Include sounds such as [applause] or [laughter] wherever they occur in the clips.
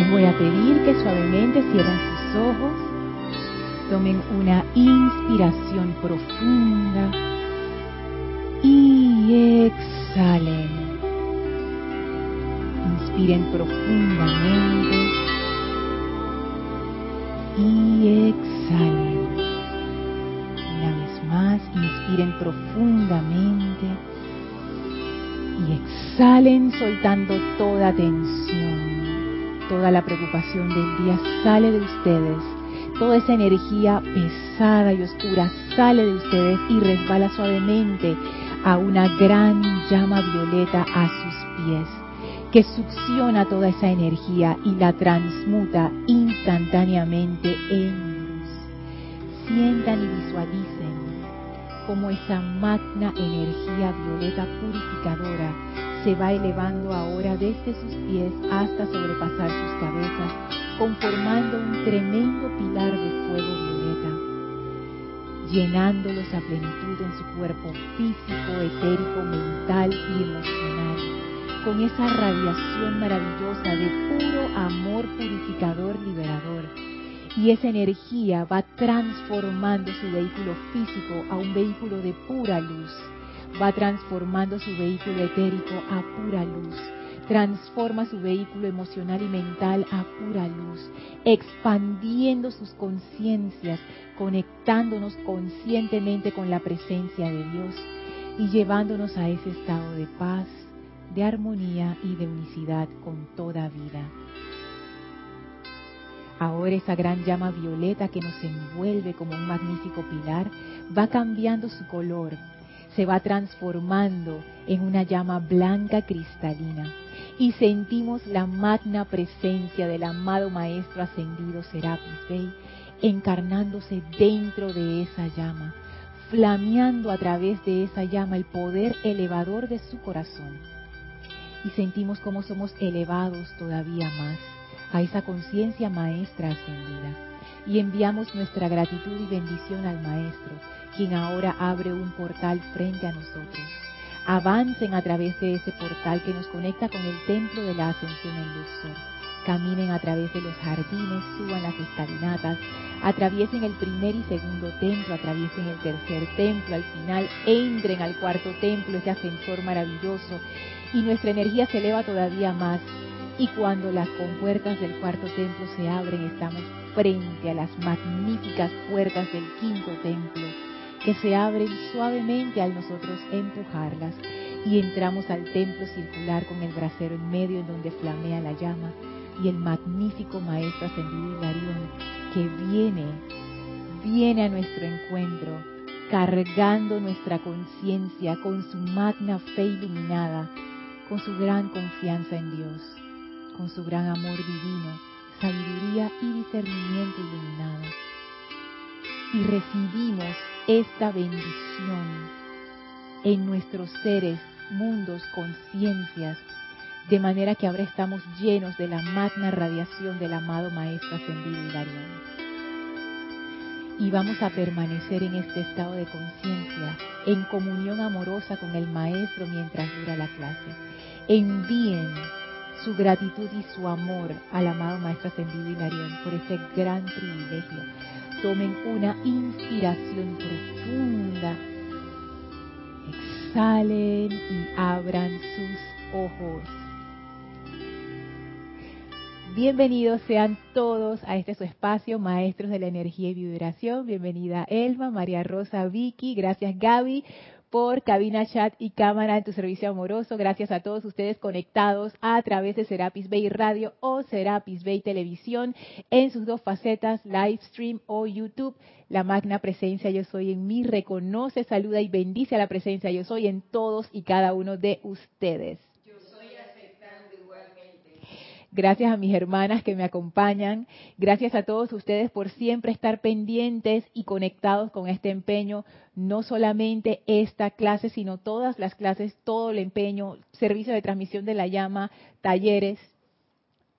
Les voy a pedir que suavemente cierren sus ojos, tomen una inspiración profunda y exhalen. Inspiren profundamente y exhalen. Una vez más, inspiren profundamente y exhalen soltando toda tensión. Toda la preocupación del día sale de ustedes. Toda esa energía pesada y oscura sale de ustedes y resbala suavemente a una gran llama violeta a sus pies que succiona toda esa energía y la transmuta instantáneamente en luz. Sientan y visualicen cómo esa magna energía violeta purificadora se va elevando ahora desde sus pies hasta sobrepasar sus cabezas, conformando un tremendo pilar de fuego violeta, llenándolos a plenitud en su cuerpo físico, etérico, mental y emocional con esa radiación maravillosa de puro amor purificador liberador. Y esa energía va transformando su vehículo físico a un vehículo de pura luz. Va transformando su vehículo etérico a pura luz. Transforma su vehículo emocional y mental a pura luz. Expandiendo sus conciencias, conectándonos conscientemente con la presencia de Dios y llevándonos a ese estado de paz, de armonía y de unicidad con toda vida. Ahora esa gran llama violeta que nos envuelve como un magnífico pilar va cambiando su color, se va transformando en una llama blanca cristalina y sentimos la magna presencia del amado Maestro ascendido Serapis Bey encarnándose dentro de esa llama, flameando a través de esa llama el poder elevador de su corazón y sentimos cómo somos elevados todavía más a esa conciencia maestra ascendida. Y enviamos nuestra gratitud y bendición al Maestro, quien ahora abre un portal frente a nosotros. Avancen a través de ese portal que nos conecta con el templo de la ascensión en Luxor. Caminen a través de los jardines, suban las escalinatas, atraviesen el primer y segundo templo, atraviesen el tercer templo, al final entren al cuarto templo, ese ascensor maravilloso, y nuestra energía se eleva todavía más. Y cuando las compuertas del cuarto templo se abren, estamos frente a las magníficas puertas del quinto templo, que se abren suavemente al nosotros empujarlas. Y entramos al templo circular con el brasero en medio en donde flamea la llama y el magnífico Maestro Ascendido Hilarión que viene, viene a nuestro encuentro, cargando nuestra conciencia con su magna fe iluminada con su gran confianza en Dios, con su gran amor divino, sabiduría y discernimiento iluminado. Y recibimos esta bendición en nuestros seres, mundos, conciencias, de manera que ahora estamos llenos de la magna radiación del amado Maestro Ascendido Hilarión. Y vamos a permanecer en este estado de conciencia, en comunión amorosa con el Maestro mientras dura la clase envíen su gratitud y su amor al amado Maestro Ascendido Hilarión por este gran privilegio. Tomen una inspiración profunda, exhalen y abran sus ojos. Bienvenidos sean todos a este su espacio, Maestros de la Energía y Vibración. Bienvenida Elma, María Rosa, Vicky, gracias Gaby por cabina, chat y cámara en tu servicio amoroso. Gracias a todos ustedes conectados a través de Serapis Bay Radio o Serapis Bay Televisión en sus dos facetas, live stream o YouTube. La magna presencia yo soy en mí reconoce, saluda y bendice a la presencia yo soy en todos y cada uno de ustedes. Gracias a mis hermanas que me acompañan. Gracias a todos ustedes por siempre estar pendientes y conectados con este empeño. No solamente esta clase, sino todas las clases, todo el empeño, servicio de transmisión de la llama, talleres.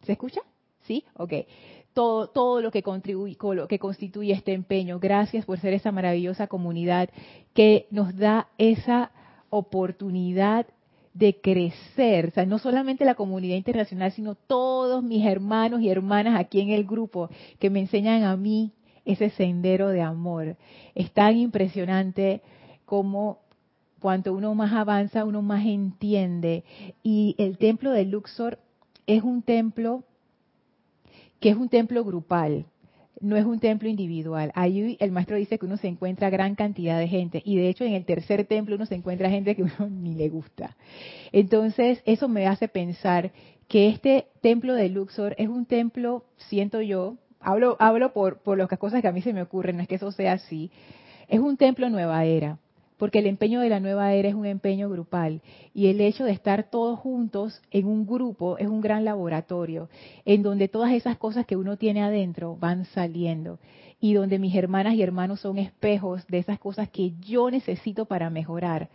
¿Se escucha? ¿Sí? Ok. Todo, todo lo que, contribuye, lo que constituye este empeño. Gracias por ser esa maravillosa comunidad que nos da esa oportunidad de crecer, o sea, no solamente la comunidad internacional, sino todos mis hermanos y hermanas aquí en el grupo que me enseñan a mí ese sendero de amor. Es tan impresionante como cuanto uno más avanza, uno más entiende. Y el templo de Luxor es un templo que es un templo grupal no es un templo individual. Ahí el maestro dice que uno se encuentra gran cantidad de gente y de hecho en el tercer templo uno se encuentra gente que uno [laughs] ni le gusta. Entonces eso me hace pensar que este templo de Luxor es un templo, siento yo, hablo, hablo por, por las cosas que a mí se me ocurren, no es que eso sea así, es un templo nueva era porque el empeño de la nueva era es un empeño grupal y el hecho de estar todos juntos en un grupo es un gran laboratorio en donde todas esas cosas que uno tiene adentro van saliendo y donde mis hermanas y hermanos son espejos de esas cosas que yo necesito para mejorar.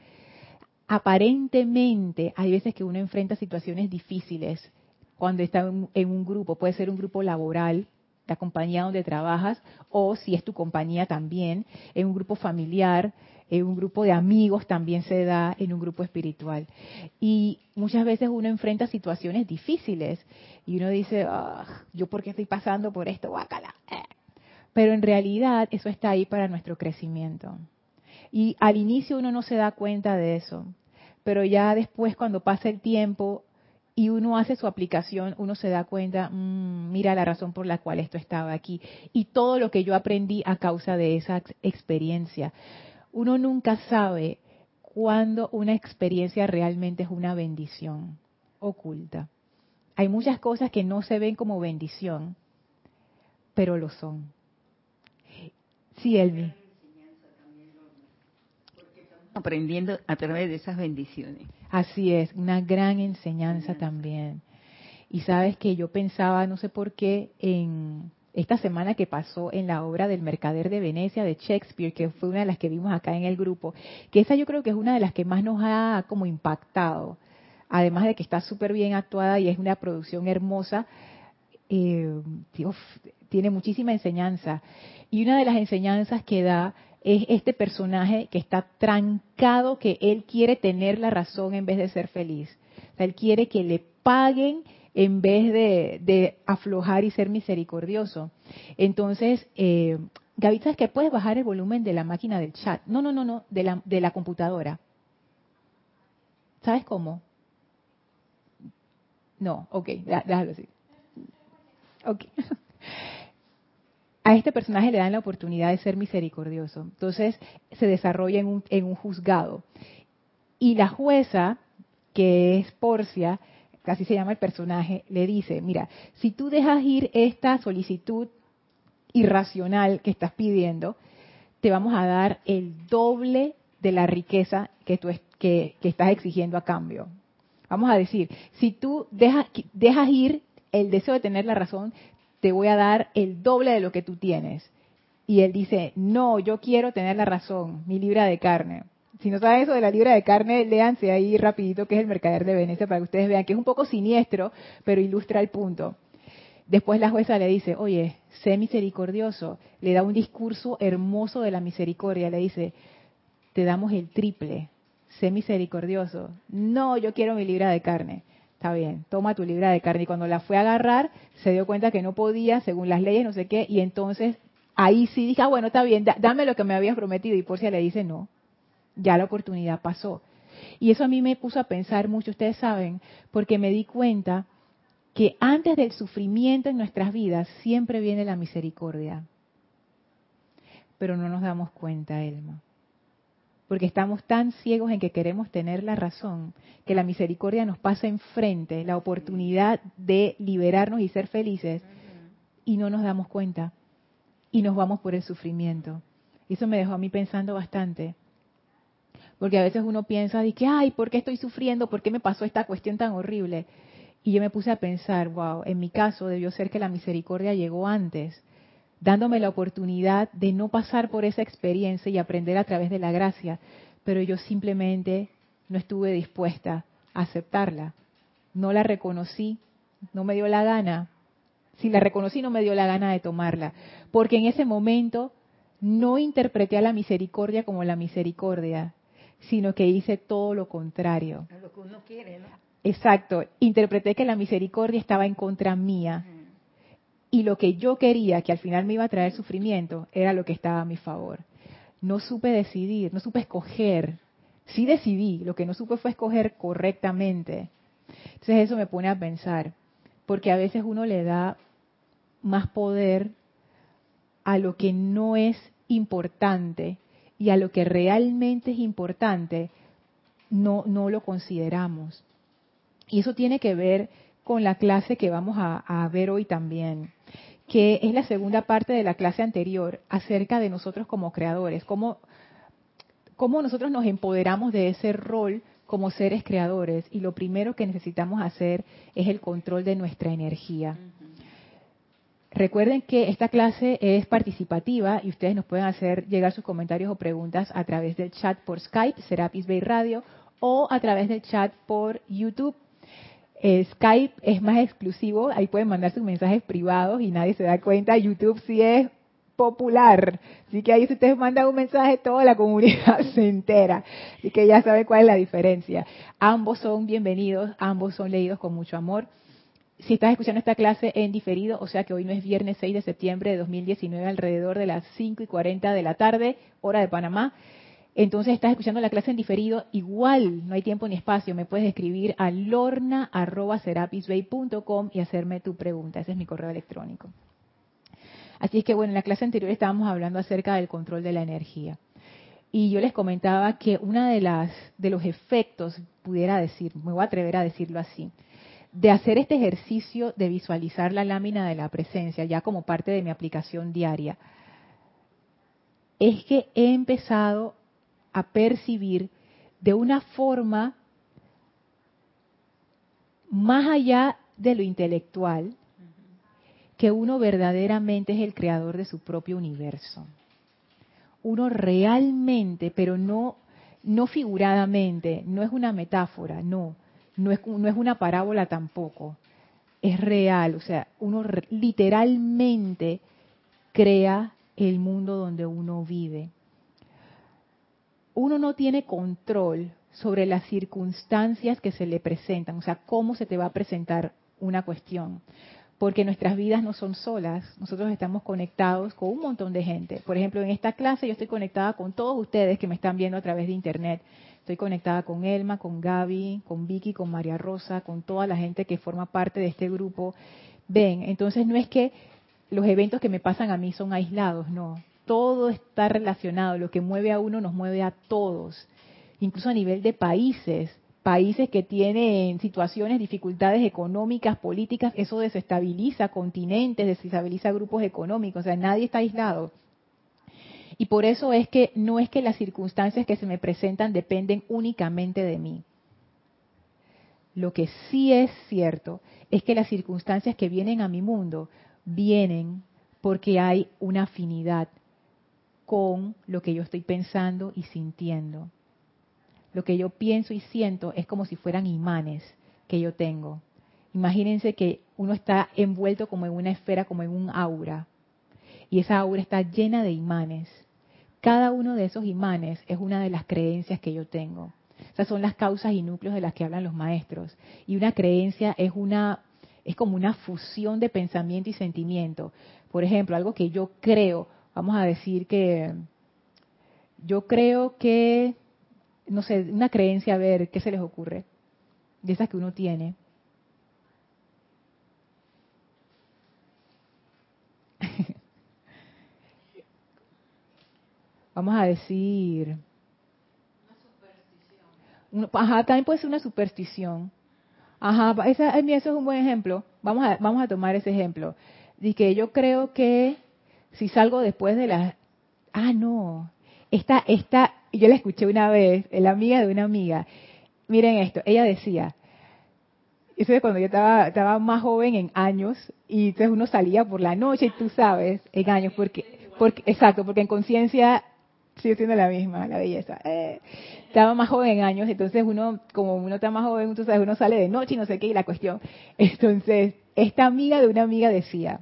Aparentemente hay veces que uno enfrenta situaciones difíciles cuando está en un grupo, puede ser un grupo laboral, la compañía donde trabajas, o si es tu compañía también, en un grupo familiar, en un grupo de amigos también se da en un grupo espiritual. Y muchas veces uno enfrenta situaciones difíciles y uno dice, ah, ¿yo por qué estoy pasando por esto? Guácala. Pero en realidad eso está ahí para nuestro crecimiento. Y al inicio uno no se da cuenta de eso, pero ya después cuando pasa el tiempo y uno hace su aplicación, uno se da cuenta, mm, mira la razón por la cual esto estaba aquí y todo lo que yo aprendí a causa de esa experiencia uno nunca sabe cuándo una experiencia realmente es una bendición oculta. Hay muchas cosas que no se ven como bendición, pero lo son. Sí, Elmi. Aprendiendo a través de esas bendiciones. Así es, una gran enseñanza también. Y sabes que yo pensaba, no sé por qué, en esta semana que pasó en la obra del Mercader de Venecia de Shakespeare, que fue una de las que vimos acá en el grupo, que esa yo creo que es una de las que más nos ha como impactado, además de que está súper bien actuada y es una producción hermosa, eh, tiene muchísima enseñanza. Y una de las enseñanzas que da es este personaje que está trancado, que él quiere tener la razón en vez de ser feliz. O sea, él quiere que le paguen en vez de, aflojar y ser misericordioso. Entonces, eh, Gaby, ¿sabes que puedes bajar el volumen de la máquina del chat? No, no, no, no, de la, de la computadora. ¿Sabes cómo? No, ok, déjalo así. Ok. [laughs] A este personaje le dan la oportunidad de ser misericordioso. Entonces se desarrolla en un, en un juzgado. Y la jueza, que es Porcia, así se llama el personaje, le dice, mira, si tú dejas ir esta solicitud irracional que estás pidiendo, te vamos a dar el doble de la riqueza que que, estás exigiendo a cambio. Vamos a decir, si tú dejas ir el deseo de tener la razón, te voy a dar el doble de lo que tú tienes. Y él dice, no, yo quiero tener la razón, mi libra de carne si no saben eso de la libra de carne, léanse ahí rapidito que es el mercader de Venecia para que ustedes vean que es un poco siniestro, pero ilustra el punto. Después la jueza le dice, oye, sé misericordioso. Le da un discurso hermoso de la misericordia. Le dice, te damos el triple. Sé misericordioso. No, yo quiero mi libra de carne. Bien, toma tu libra de carne. Y cuando la fue a agarrar, se dio cuenta que no podía, según las leyes, no sé qué. Y entonces ahí sí dije, ah, bueno, está bien, dame lo que me habías prometido. Y Porcia le dice, no, ya la oportunidad pasó. Y eso a mí me puso a pensar mucho, ustedes saben, porque me di cuenta que antes del sufrimiento en nuestras vidas siempre viene la misericordia. Pero no nos damos cuenta, Elma. Porque estamos tan ciegos en que queremos tener la razón, que la misericordia nos pasa enfrente, la oportunidad de liberarnos y ser felices, y no nos damos cuenta. Y nos vamos por el sufrimiento. Eso me dejó a mí pensando bastante porque a veces uno piensa de que, ay, ¿por qué estoy sufriendo? ¿Por qué me pasó esta cuestión tan horrible? Y yo me puse a pensar, wow, en mi caso debió ser que la misericordia llegó antes, dándome la oportunidad de no pasar por esa experiencia y aprender a través de la gracia, pero yo simplemente no estuve dispuesta a aceptarla. No la reconocí, no me dio la gana. Si la reconocí, no me dio la gana de tomarla, porque en ese momento no interpreté a la misericordia como la misericordia, sino que hice todo lo contrario. Lo que uno quiere, ¿no? Exacto, interpreté que la misericordia estaba en contra mía y lo que yo quería, que al final me iba a traer sufrimiento, era lo que estaba a mi favor. No supe decidir, no supe escoger. Sí decidí, lo que no supe fue escoger correctamente. Entonces eso me pone a pensar, porque a veces uno le da más poder a lo que no es importante y a lo que realmente es importante no, no lo consideramos. Y eso tiene que ver con la clase que vamos a, ver hoy también, que es la segunda parte de la clase anterior acerca de nosotros como creadores, cómo, cómo nosotros nos empoderamos de ese rol como seres creadores y lo primero que necesitamos hacer es el control de nuestra energía. Recuerden que esta clase es participativa y ustedes nos pueden hacer llegar sus comentarios o preguntas a través del chat por Skype, Serapis Bay Radio, o a través del chat por YouTube. Eh, Skype es más exclusivo, ahí pueden mandar sus mensajes privados y nadie se da cuenta. YouTube sí es popular, así que ahí si ustedes mandan un mensaje, toda la comunidad [laughs] se entera, así que ya saben cuál es la diferencia. Ambos son bienvenidos, ambos son leídos con mucho amor. Si estás escuchando esta clase en diferido, o sea que hoy no es viernes 6 de septiembre de 2019 alrededor de las 5 y 40 de la tarde, hora de Panamá, entonces estás escuchando la clase en diferido, igual no hay tiempo ni espacio, me puedes escribir a lorna.serapisbay.com y hacerme tu pregunta. Ese es mi correo electrónico. Así es que bueno, en la clase anterior estábamos hablando acerca del control de la energía. Y yo les comentaba que una de de los efectos, pudiera decir, me voy a atrever a decirlo así, de hacer este ejercicio de visualizar la lámina de la presencia ya como parte de mi aplicación diaria, es que he empezado a percibir de una forma más allá de lo intelectual, que uno verdaderamente es el creador de su propio universo. Uno realmente, pero no, no figuradamente, no es una metáfora, no, no es, no es una parábola tampoco, es real, o sea, uno literalmente crea el mundo donde uno vive uno no tiene control sobre las circunstancias que se le presentan, o sea, cómo se te va a presentar una cuestión. Porque nuestras vidas no son solas, nosotros estamos conectados con un montón de gente. Por ejemplo, en esta clase yo estoy conectada con todos ustedes que me están viendo a través de Internet. Estoy conectada con Elma, con Gaby, con Vicky, con María Rosa, con toda la gente que forma parte de este grupo. Ven, entonces no es que los eventos que me pasan a mí son aislados, no todo está relacionado, lo que mueve a uno nos mueve a todos, incluso a nivel de países, países que tienen situaciones, dificultades económicas, políticas, eso desestabiliza continentes, desestabiliza grupos económicos, o sea, nadie está aislado. Y por eso es que no es que las circunstancias que se me presentan dependen únicamente de mí. Lo que sí es cierto es que las circunstancias que vienen a mi mundo vienen porque hay una afinidad, con lo que yo estoy pensando y sintiendo. Lo que yo pienso y siento es como si fueran imanes que yo tengo. Imagínense que uno está envuelto como en una esfera, como en un aura, y esa aura está llena de imanes. Cada uno de esos imanes es una de las creencias que yo tengo. Esas son las causas y núcleos de las que hablan los maestros. Y una creencia es una es como una fusión de pensamiento y sentimiento. Por ejemplo, algo que yo creo, vamos a decir que yo creo que, no sé, una creencia, a ver, ¿qué se les ocurre? De esas que uno tiene. [laughs] vamos a decir... Una superstición. Ajá, también puede ser una superstición. Ajá, esa, eso es un buen ejemplo. Vamos a, vamos a tomar ese ejemplo. De que yo creo que si salgo después de las... Ah, no. Esta, esta, yo la escuché una vez, la amiga de una amiga. Miren esto, ella decía, eso es cuando yo estaba, estaba más joven en años, y entonces uno salía por la noche, y tú sabes, en años, porque, porque exacto, porque en conciencia sigue siendo la misma, la belleza. Eh, estaba más joven en años, entonces uno, como uno está más joven, tú sabes, uno sale de noche y no sé qué, y la cuestión. Entonces, esta amiga de una amiga decía,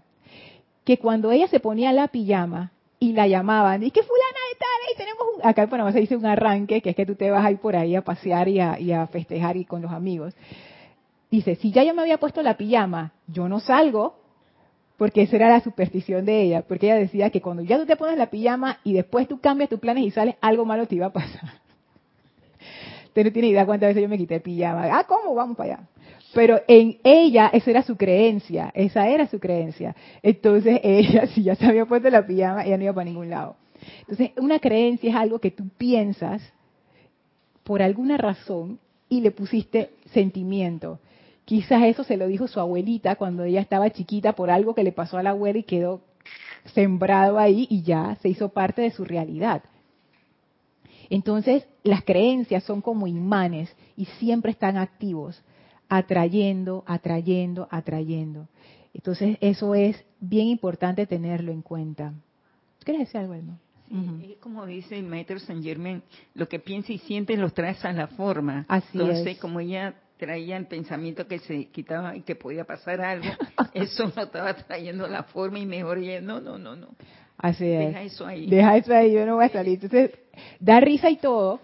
que cuando ella se ponía la pijama y la llamaban, y que fulana de tal, y tenemos un, acá en Panamá se dice un arranque, que es que tú te vas ahí por ahí a pasear y a, y a festejar y con los amigos. Dice, si ya yo me había puesto la pijama, yo no salgo, porque esa era la superstición de ella, porque ella decía que cuando ya tú te pones la pijama y después tú cambias tus planes y sales, algo malo te iba a pasar. [laughs] Usted no tiene idea cuántas veces yo me quité pijama. Ah, ¿cómo? Vamos para allá. Pero en ella, esa era su creencia, esa era su creencia. Entonces [laughs] ella, si ya se había puesto la pijama, ella no iba para ningún lado. Entonces, una creencia es algo que tú piensas por alguna razón y le pusiste sentimiento. Quizás eso se lo dijo su abuelita cuando ella estaba chiquita por algo que le pasó a la abuela y quedó sembrado ahí y ya se hizo parte de su realidad. Entonces, las creencias son como imanes y siempre están activos, atrayendo, atrayendo, atrayendo. Entonces, eso es bien importante tenerlo en cuenta. ¿Quieres decir algo? Sí, es como dice el maestro Saint Germain, lo que piensa y siente los traes a la forma. Así Entonces, como ella traía el pensamiento que se quitaba y que podía pasar algo, [laughs] eso no estaba trayendo la forma y mejor ella, no, no, no, no. Así es. Deja eso ahí. Deja eso ahí, yo no voy a salir. Entonces, da risa y todo,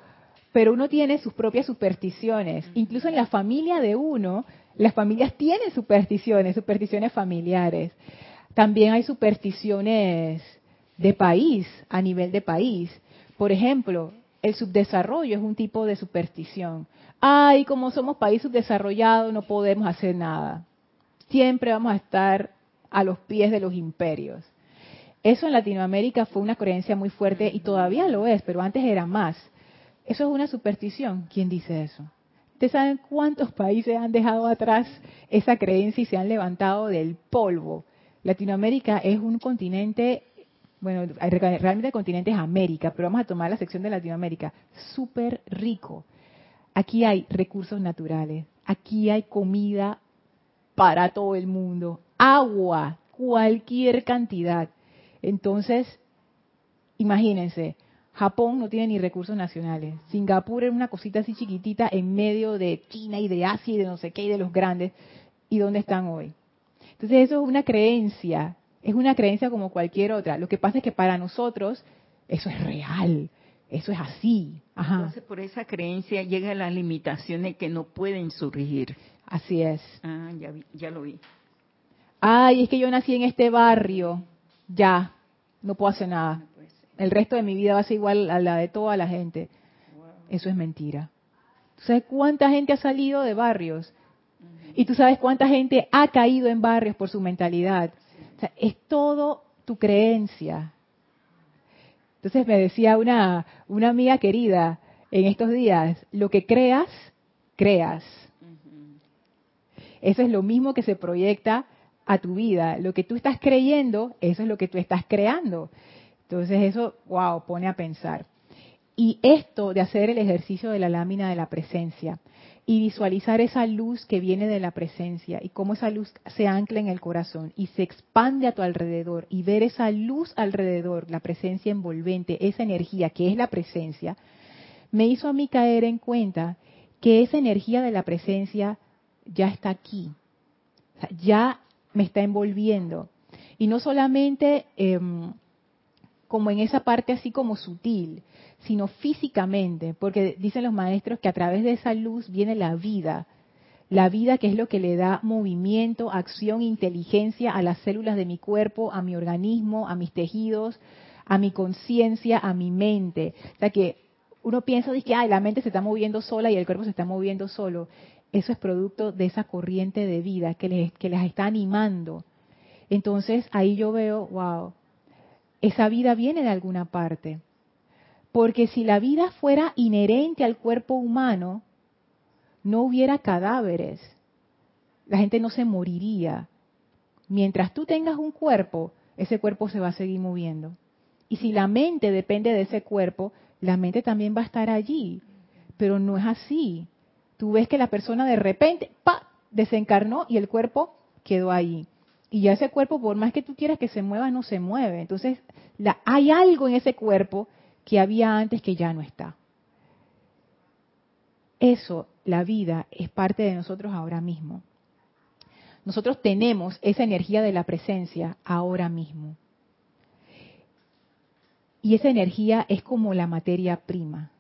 pero uno tiene sus propias supersticiones. Incluso en la familia de uno, las familias tienen supersticiones, supersticiones familiares. También hay supersticiones de país, a nivel de país. Por ejemplo, el subdesarrollo es un tipo de superstición. Ay, como somos país subdesarrollado, no podemos hacer nada. Siempre vamos a estar a los pies de los imperios. Eso en Latinoamérica fue una creencia muy fuerte y todavía lo es, pero antes era más. Eso es una superstición. ¿Quién dice eso? ¿Ustedes saben cuántos países han dejado atrás esa creencia y se han levantado del polvo? Latinoamérica es un continente, bueno, realmente el continente es América, pero vamos a tomar la sección de Latinoamérica, súper rico. Aquí hay recursos naturales, aquí hay comida para todo el mundo, agua, cualquier cantidad. Entonces, imagínense, Japón no tiene ni recursos nacionales. Singapur es una cosita así chiquitita en medio de China y de Asia y de no sé qué y de los grandes. ¿Y dónde están hoy? Entonces eso es una creencia, es una creencia como cualquier otra. Lo que pasa es que para nosotros eso es real, eso es así. Entonces por esa creencia llega las limitaciones que no pueden surgir. Así es. Ah, ya, ya lo vi. Ay, es que yo nací en este barrio ya, no puedo hacer nada. El resto de mi vida va a ser igual a la de toda la gente. Eso es mentira. ¿Tú sabes cuánta gente ha salido de barrios? Y tú sabes cuánta gente ha caído en barrios por su mentalidad. O sea, es todo tu creencia. Entonces me decía una, una amiga querida en estos días, lo que creas, creas. Eso es lo mismo que se proyecta a tu vida. Lo que tú estás creyendo, eso es lo que tú estás creando. Entonces eso, wow, pone a pensar. Y esto de hacer el ejercicio de la lámina de la presencia y visualizar esa luz que viene de la presencia y cómo esa luz se ancla en el corazón y se expande a tu alrededor y ver esa luz alrededor, la presencia envolvente, esa energía que es la presencia, me hizo a mí caer en cuenta que esa energía de la presencia ya está aquí. ya me está envolviendo. Y no solamente em, como en esa parte así como sutil, sino físicamente, porque dicen los maestros que a través de esa luz viene la vida, la vida que es lo que le da movimiento, acción, inteligencia a las células de mi cuerpo, a mi organismo, a mis tejidos, a mi conciencia, a mi mente. O sea que uno piensa que la mente se está moviendo sola y el cuerpo se está moviendo solo eso es producto de esa corriente de vida que les, que les está animando. Entonces ahí yo veo, wow, esa vida viene de alguna parte. Porque si la vida fuera inherente al cuerpo humano, no hubiera cadáveres. La gente no se moriría. Mientras tú tengas un cuerpo, ese cuerpo se va a seguir moviendo. Y si la mente depende de ese cuerpo, la mente también va a estar allí. Pero no es así tú ves que la persona de repente, pa, desencarnó y el cuerpo quedó ahí. Y ya ese cuerpo, por más que tú quieras que se mueva, no se mueve. Entonces, la, hay algo en ese cuerpo que había antes que ya no está. Eso, la vida, es parte de nosotros ahora mismo. Nosotros tenemos esa energía de la presencia ahora mismo. Y esa energía es como la materia prima.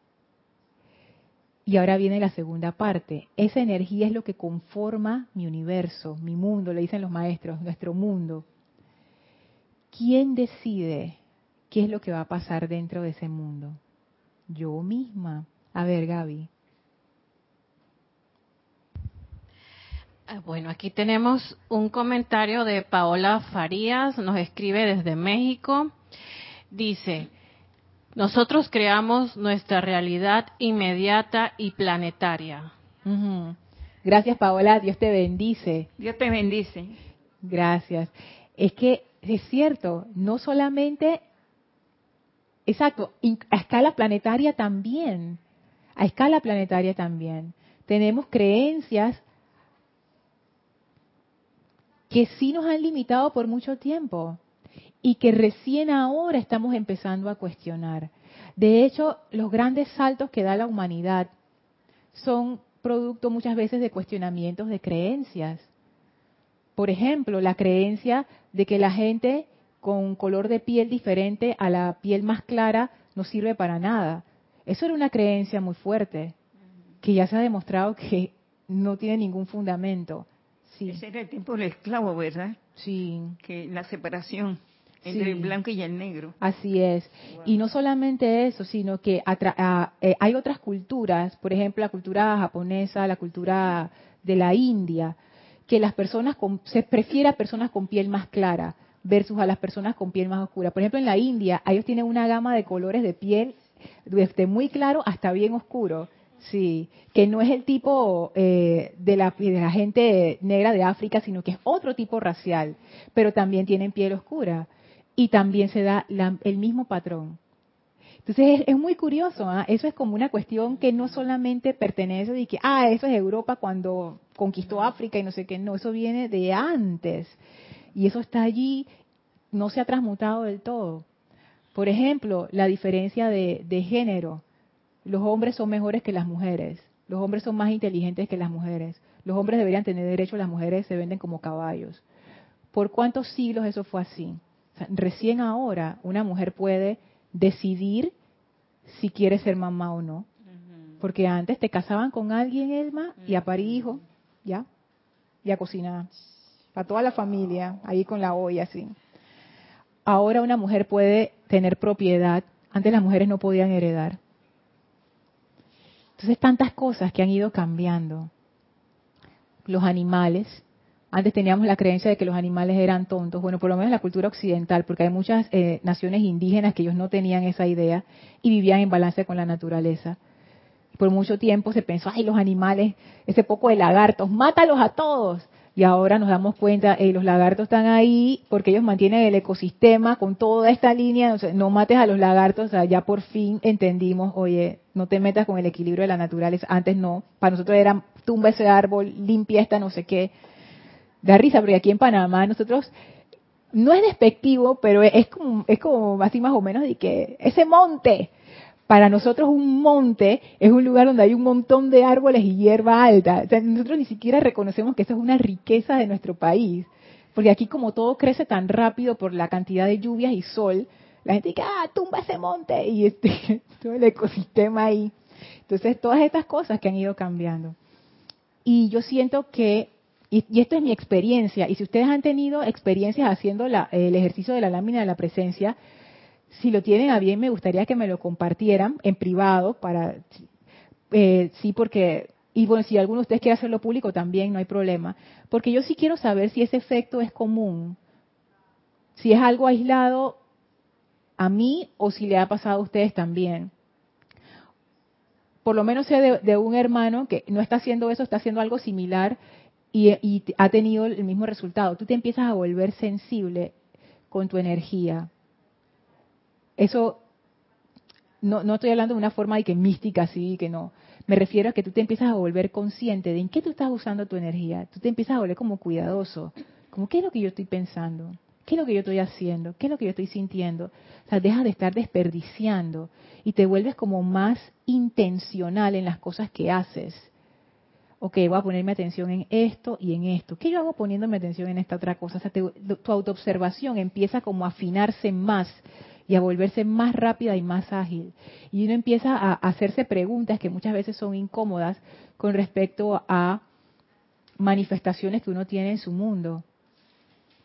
Y ahora viene la segunda parte. Esa energía es lo que conforma mi universo, mi mundo, le dicen los maestros, nuestro mundo. ¿Quién decide qué es lo que va a pasar dentro de ese mundo? Yo misma. A ver, Gaby. Ah, bueno, aquí tenemos un comentario de Paola Farías, nos escribe desde México. Dice, nosotros creamos nuestra realidad inmediata y planetaria. Gracias, Paola. Dios te bendice. Dios te bendice. Gracias. Es que es cierto, no solamente, exacto, a escala planetaria también, a escala planetaria también. Tenemos creencias que sí nos han limitado por mucho tiempo y que recién ahora estamos empezando a cuestionar. De hecho, los grandes saltos que da la humanidad son producto muchas veces de cuestionamientos de creencias. Por ejemplo, la creencia de que la gente con color de piel diferente a la piel más clara no sirve para nada. Eso era una creencia muy fuerte, que ya se ha demostrado que no tiene ningún fundamento. Sí. Ese era el tiempo del esclavo, ¿verdad? Sí. Que la separación entre el blanco y el negro. Así es. Y no solamente eso, sino que eh, hay otras culturas, por ejemplo, la cultura japonesa, la cultura de la India, que las personas se prefiere a personas con piel más clara versus a las personas con piel más oscura. Por ejemplo, en la India, ellos tienen una gama de colores de piel desde muy claro hasta bien oscuro. Sí, que no es el tipo eh, de, la, de la gente negra de África, sino que es otro tipo racial, pero también tienen piel oscura y también se da el mismo patrón. Entonces es, muy curioso, ¿ah? eso es como una cuestión que no solamente pertenece de que, ah, eso es Europa cuando conquistó África y no sé qué, no, eso viene de antes y eso está allí, no se ha transmutado del todo. Por ejemplo, la diferencia de, de género, los hombres son mejores que las mujeres, los hombres son más inteligentes que las mujeres, los hombres deberían tener derecho, las mujeres se venden como caballos. ¿Por cuántos siglos eso fue así? Recién ahora una mujer puede decidir si quiere ser mamá o no. Porque antes te casaban con alguien, Elma, y a parir hijo, ¿ya? Y a cocinar. Para toda la familia, ahí con la olla, así. Ahora una mujer puede tener propiedad. Antes las mujeres no podían heredar. Entonces, tantas cosas que han ido cambiando. Los animales, antes teníamos la creencia de que los animales eran tontos, bueno, por lo menos en la cultura occidental, porque hay muchas eh, naciones indígenas que ellos no tenían esa idea y vivían en balance con la naturaleza. Por mucho tiempo se pensó, ay, los animales, ese poco de lagartos, mátalos a todos. Y ahora nos damos cuenta, hey, los lagartos están ahí porque ellos mantienen el ecosistema con toda esta línea, no mates a los lagartos, o sea, ya por fin entendimos, oye, no te metas con el equilibrio de la naturaleza, antes no, para nosotros era tumba ese árbol, limpia esta no sé qué, da risa, porque aquí en Panamá nosotros, no es despectivo, pero es como, es como así más o menos de que ese monte, para nosotros un monte es un lugar donde hay un montón de árboles y hierba alta. nosotros ni siquiera reconocemos que eso es una riqueza de nuestro país. Porque aquí como todo crece tan rápido por la cantidad de lluvias y sol, la gente dice, ah, tumba ese monte y este, [laughs] todo el ecosistema ahí. Entonces, todas estas cosas que han ido cambiando. Y yo siento que y, esto es mi experiencia, y si ustedes han tenido experiencias haciendo el ejercicio de la lámina de la presencia, si lo tienen a bien, me gustaría que me lo compartieran en privado para, eh, sí, porque, y bueno, si alguno de ustedes quiere hacerlo público también, no hay problema, porque yo sí quiero saber si ese efecto es común, si es algo aislado a mí o si le ha pasado a ustedes también. Por lo menos sea de un hermano que no está haciendo eso, está haciendo algo similar y, ha tenido el mismo resultado. Tú te empiezas a volver sensible con tu energía. Eso, no, estoy hablando de una forma de que mística, así, que no. Me refiero a que tú te empiezas a volver consciente de en qué tú estás usando tu energía. Tú te empiezas a volver como cuidadoso. Como, ¿qué es lo que yo estoy pensando? ¿Qué es lo que yo estoy haciendo? ¿Qué es lo que yo estoy sintiendo? O sea, dejas de estar desperdiciando y te vuelves como más intencional en las cosas que haces ok, voy a ponerme atención en esto y en esto. ¿Qué yo hago poniéndome atención en esta otra cosa? O sea, tu autoobservación empieza como a afinarse más y a volverse más rápida y más ágil. Y uno empieza a hacerse preguntas que muchas veces son incómodas con respecto a manifestaciones que uno tiene en su mundo.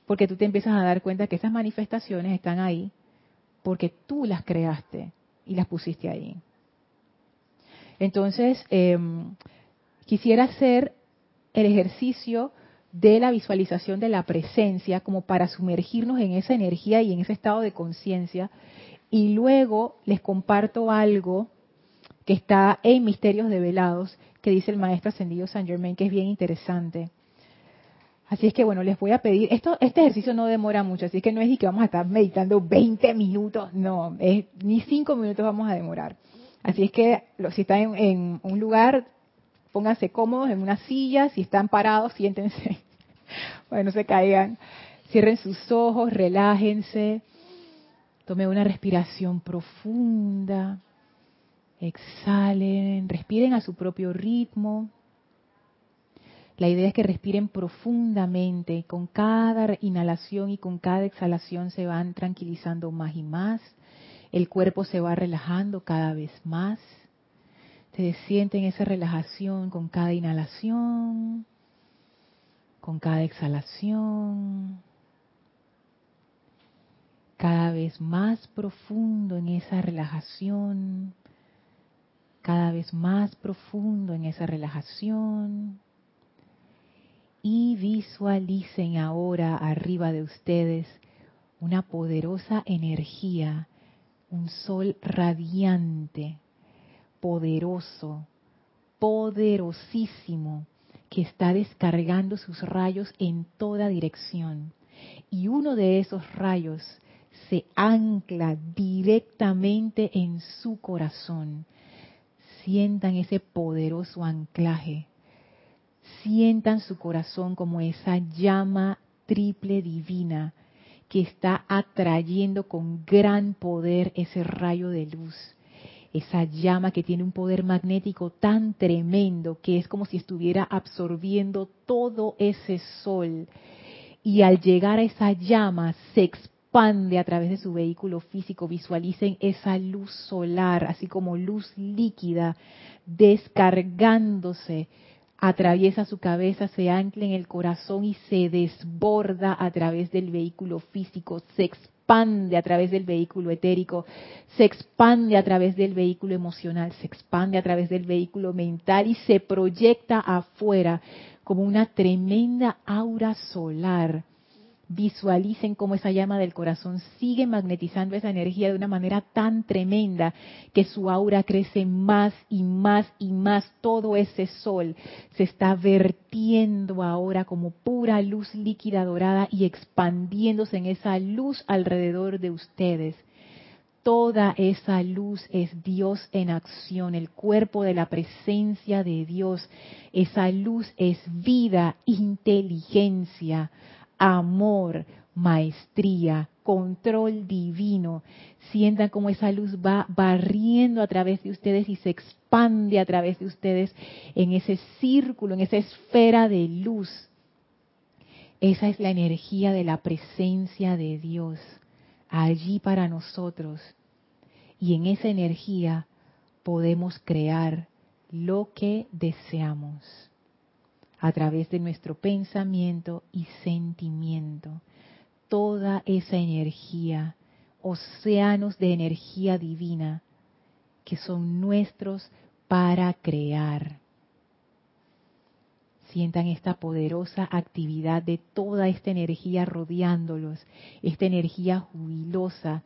Porque tú te empiezas a dar cuenta que esas manifestaciones están ahí porque tú las creaste y las pusiste ahí. Entonces, em, quisiera hacer el ejercicio de la visualización de la presencia como para sumergirnos en esa energía y en ese estado de conciencia. Y luego les comparto algo que está en Misterios Develados, que dice el maestro ascendido San Germain, que es bien interesante. Así es que bueno, les voy a pedir, esto, este ejercicio no demora mucho, así que no es ni que vamos a estar meditando 20 minutos, no, es, ni 5 minutos vamos a demorar. Así es que si están en, un lugar, pónganse cómodos en una silla, si están parados, siéntense, [laughs] para no se caigan, cierren sus ojos, relájense, tomen una respiración profunda, exhalen, respiren a su propio ritmo. La idea es que respiren profundamente. Con cada inhalación y con cada exhalación se van tranquilizando más y más. El cuerpo se va relajando cada vez más. Se sienten esa relajación con cada inhalación, con cada exhalación. Cada vez más profundo en esa relajación. Cada vez más profundo en esa relajación y visualicen ahora arriba de ustedes una poderosa energía, un sol radiante, poderoso, poderosísimo, que está descargando sus rayos en toda dirección. Y uno de esos rayos se ancla directamente en su corazón. Sientan ese poderoso anclaje sientan su corazón como esa llama triple divina que está atrayendo con gran poder ese rayo de luz. Esa llama que tiene un poder magnético tan tremendo que es como si estuviera absorbiendo todo ese sol. Y al llegar a esa llama se expande a través de su vehículo físico. Visualicen esa luz solar, así como luz líquida, descargándose atraviesa su cabeza, se ancla en el corazón y se desborda a través del vehículo físico, se expande a través del vehículo etérico, se expande a través del vehículo emocional, se expande a través del vehículo mental y se proyecta afuera como una tremenda aura solar visualicen cómo esa llama del corazón sigue magnetizando esa energía de una manera tan tremenda que su aura crece más y más y más. Todo ese sol se está vertiendo ahora como pura luz líquida dorada y expandiéndose en esa luz alrededor de ustedes. Toda esa luz es Dios en acción, el cuerpo de la presencia de Dios. Esa luz es vida, inteligencia, amor, maestría, control divino. Sientan como esa luz va barriendo a través de ustedes y se expande a través de ustedes en ese círculo, en esa esfera de luz. Esa es la energía de la presencia de Dios allí para nosotros. Y en esa energía podemos crear lo que deseamos a través de nuestro pensamiento y sentimiento. Toda esa energía, océanos de energía divina, que son nuestros para crear. Sientan esta poderosa actividad de toda esta energía rodeándolos, esta energía jubilosa,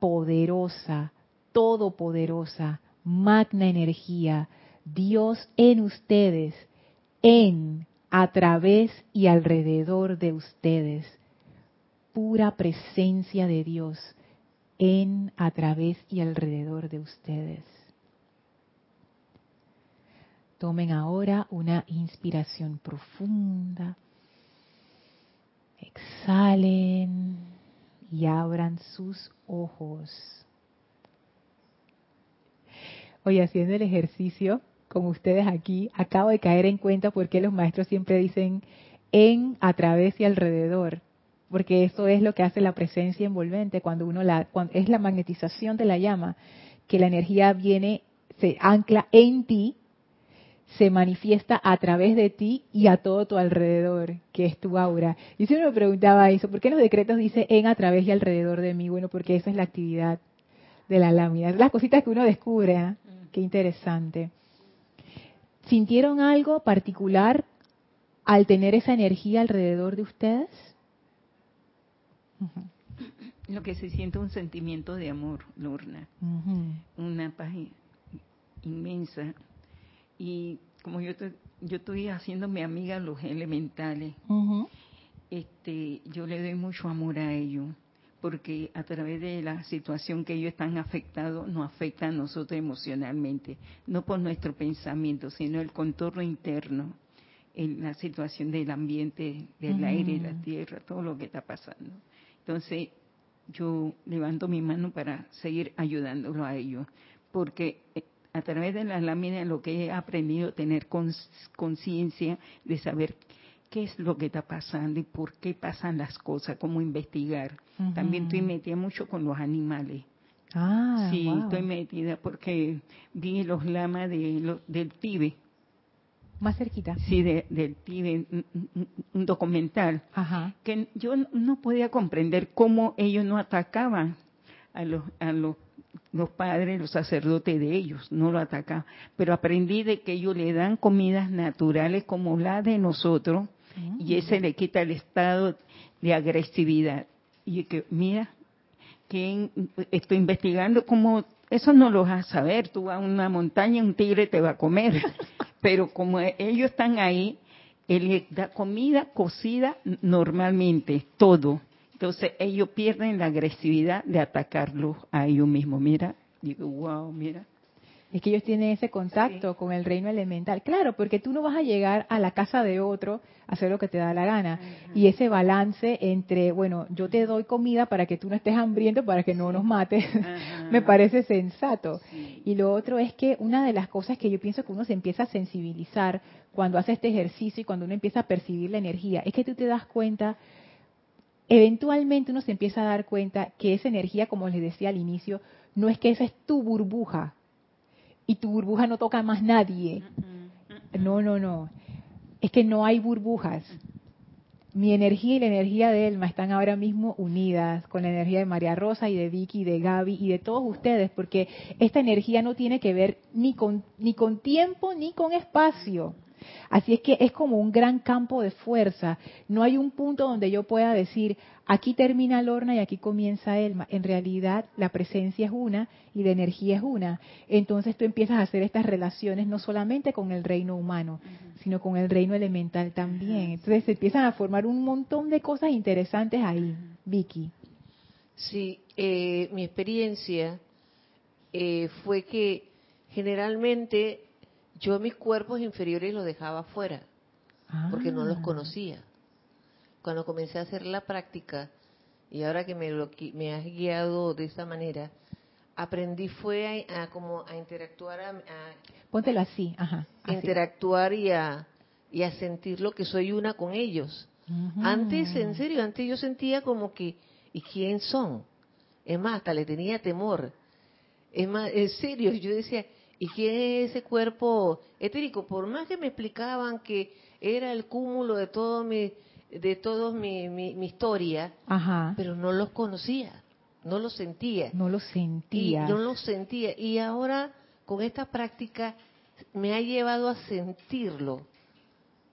poderosa, todopoderosa, magna energía, Dios en ustedes, en, a través y alrededor de ustedes. Pura presencia de Dios en, a través y alrededor de ustedes. Tomen ahora una inspiración profunda. Exhalen y abran sus ojos. Hoy haciendo el ejercicio, con ustedes aquí, acabo de caer en cuenta por qué los maestros siempre dicen en, a través y alrededor. porque eso es lo que hace la presencia envolvente cuando uno la cuando, es la magnetización de la llama, que la energía viene se ancla en ti, se manifiesta a través de ti y a todo tu alrededor, que es tu aura. Y si uno me preguntaba eso, ¿por qué los decretos dice en, a través y alrededor de mí? Bueno, porque esa es la actividad de la lámina. Las cositas que uno descubre, ¿eh? qué interesante. ¿Sintieron algo particular al tener esa energía alrededor de ustedes? Lo que se siente un sentimiento de amor, Lorna. Una paz inmensa. Y como yo, yo estoy haciendo mi amiga los elementales, este, yo le doy mucho amor a ellos porque a través de la situación que ellos están afectados, nos afecta a nosotros emocionalmente, no por nuestro pensamiento, sino el contorno interno, en la situación del ambiente, del aire y la tierra, todo lo que está pasando. Entonces, yo levanto mi mano para seguir ayudándolo a ellos, porque eh, a través de las láminas lo que he aprendido tener conciencia de saber qué es lo que está pasando y por qué pasan las cosas, cómo investigar. También estoy metida mucho con los animales. Ah, sí, estoy metida porque vi los lamas de, del pibe. Más cerquita. Sí, del pibe, un, documental. Ajá. Que yo no podía comprender cómo ellos no atacaban a los, a los, los padres, los sacerdotes de ellos, no lo atacaban. Pero aprendí de que ellos le dan comidas naturales como la de nosotros y ese le quita el estado de agresividad. Y que, mira, que estoy investigando cómo, eso no lo vas a saber, tú vas a una montaña, un tigre te va a comer, [laughs] pero como ellos están ahí, él da comida cocida normalmente, todo. Entonces ellos pierden la agresividad de atacarlos a ellos mismos. Mira, digo, wow, mira. Es que ellos tienen ese contacto con el reino elemental. Claro, porque tú no vas a llegar a la casa de otro a hacer lo que te da la gana. Y ese balance entre, bueno, yo te doy comida para que tú no estés hambriento, para que no nos mates, [laughs] me parece sensato. Y lo otro es que una de las cosas que yo pienso que uno se empieza a sensibilizar cuando hace este ejercicio y cuando uno empieza a percibir la energía, es que tú te das cuenta eventualmente uno se empieza a dar cuenta que esa energía, como les decía al inicio, no es que esa es tu burbuja, y tu burbuja no toca más nadie. No, no, no. Es que no hay burbujas. Mi energía y la energía de Elma están ahora mismo unidas con la energía de María Rosa y de Vicky y de Gaby y de todos ustedes, porque esta energía no tiene que ver ni con, ni con tiempo ni con espacio. Así es que es como un gran campo de fuerza. No hay un punto donde yo pueda decir, aquí termina Lorna y aquí comienza Elma. En realidad la presencia es una y la energía es una. Entonces tú empiezas a hacer estas relaciones no solamente con el reino humano, sino con el reino elemental también. Entonces se empiezan a formar un montón de cosas interesantes ahí, Vicky. Sí, eh, mi experiencia eh, fue que generalmente yo mis cuerpos inferiores los dejaba fuera, porque no los ah. conocía. Cuando comencé a hacer la práctica, y ahora que me, lo, me has guiado de esa manera, aprendí fue a, como a interactuar, a, póntelo así, ajá, interactuar y a, y a sentir lo que soy una con ellos. Antes, en serio, antes yo sentía como que, ¿y quién son? Es más, hasta le tenía temor. Es más, en serio, yo decía, ¿Y quién es ese cuerpo etérico? Por más que me explicaban que era el cúmulo de todo mi, de todo mi, mi, historia, pero no los conocía, no los sentía. No los sentía. no los sentía. Y ahora, con esta práctica, me ha llevado a sentirlo.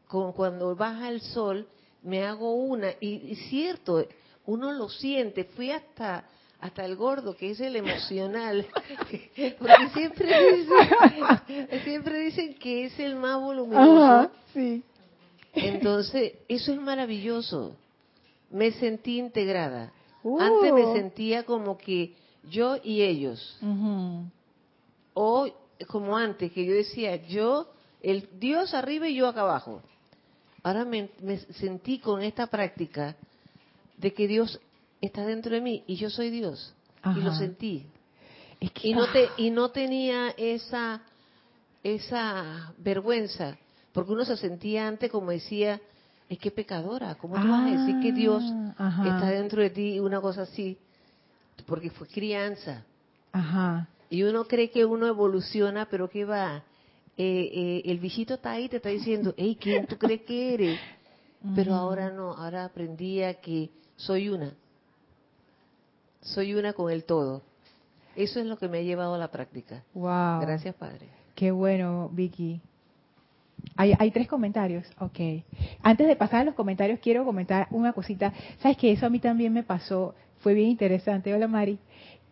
Con, cuando baja el sol, me hago una. Y, y cierto, uno lo siente. Fui hasta hasta el gordo, que es el emocional, [laughs] porque siempre dicen, siempre dicen que es el más voluminoso. sí. Entonces, eso es maravilloso. Me sentí integrada. Antes me uh. sentía como que yo y ellos. O como antes, que yo decía, yo, el Dios arriba y yo acá abajo. Ahora me sentí con esta práctica de que Dios está dentro de mí y yo soy Dios. Y lo sentí. y, no te, y no tenía esa, esa vergüenza, porque uno se sentía antes como decía, es que pecadora, ¿cómo tú vas a decir que Dios Ah, está dentro de ti una cosa así? Porque fue crianza. Ajá. Y uno cree que uno evoluciona, pero que va, eh, eh, el bichito está ahí, te está diciendo, hey, ¿quién tú crees que eres? Pero ahora no, ahora aprendí a que soy una. Soy una con el todo. Eso es lo que me ha llevado a la práctica. Wow. Gracias, Padre. Qué bueno, Vicky. Hay, hay tres comentarios. Ok. Antes de pasar a los comentarios, quiero comentar una cosita. ¿Sabes que Eso a mí también me pasó. Fue bien interesante. Hola, Mari.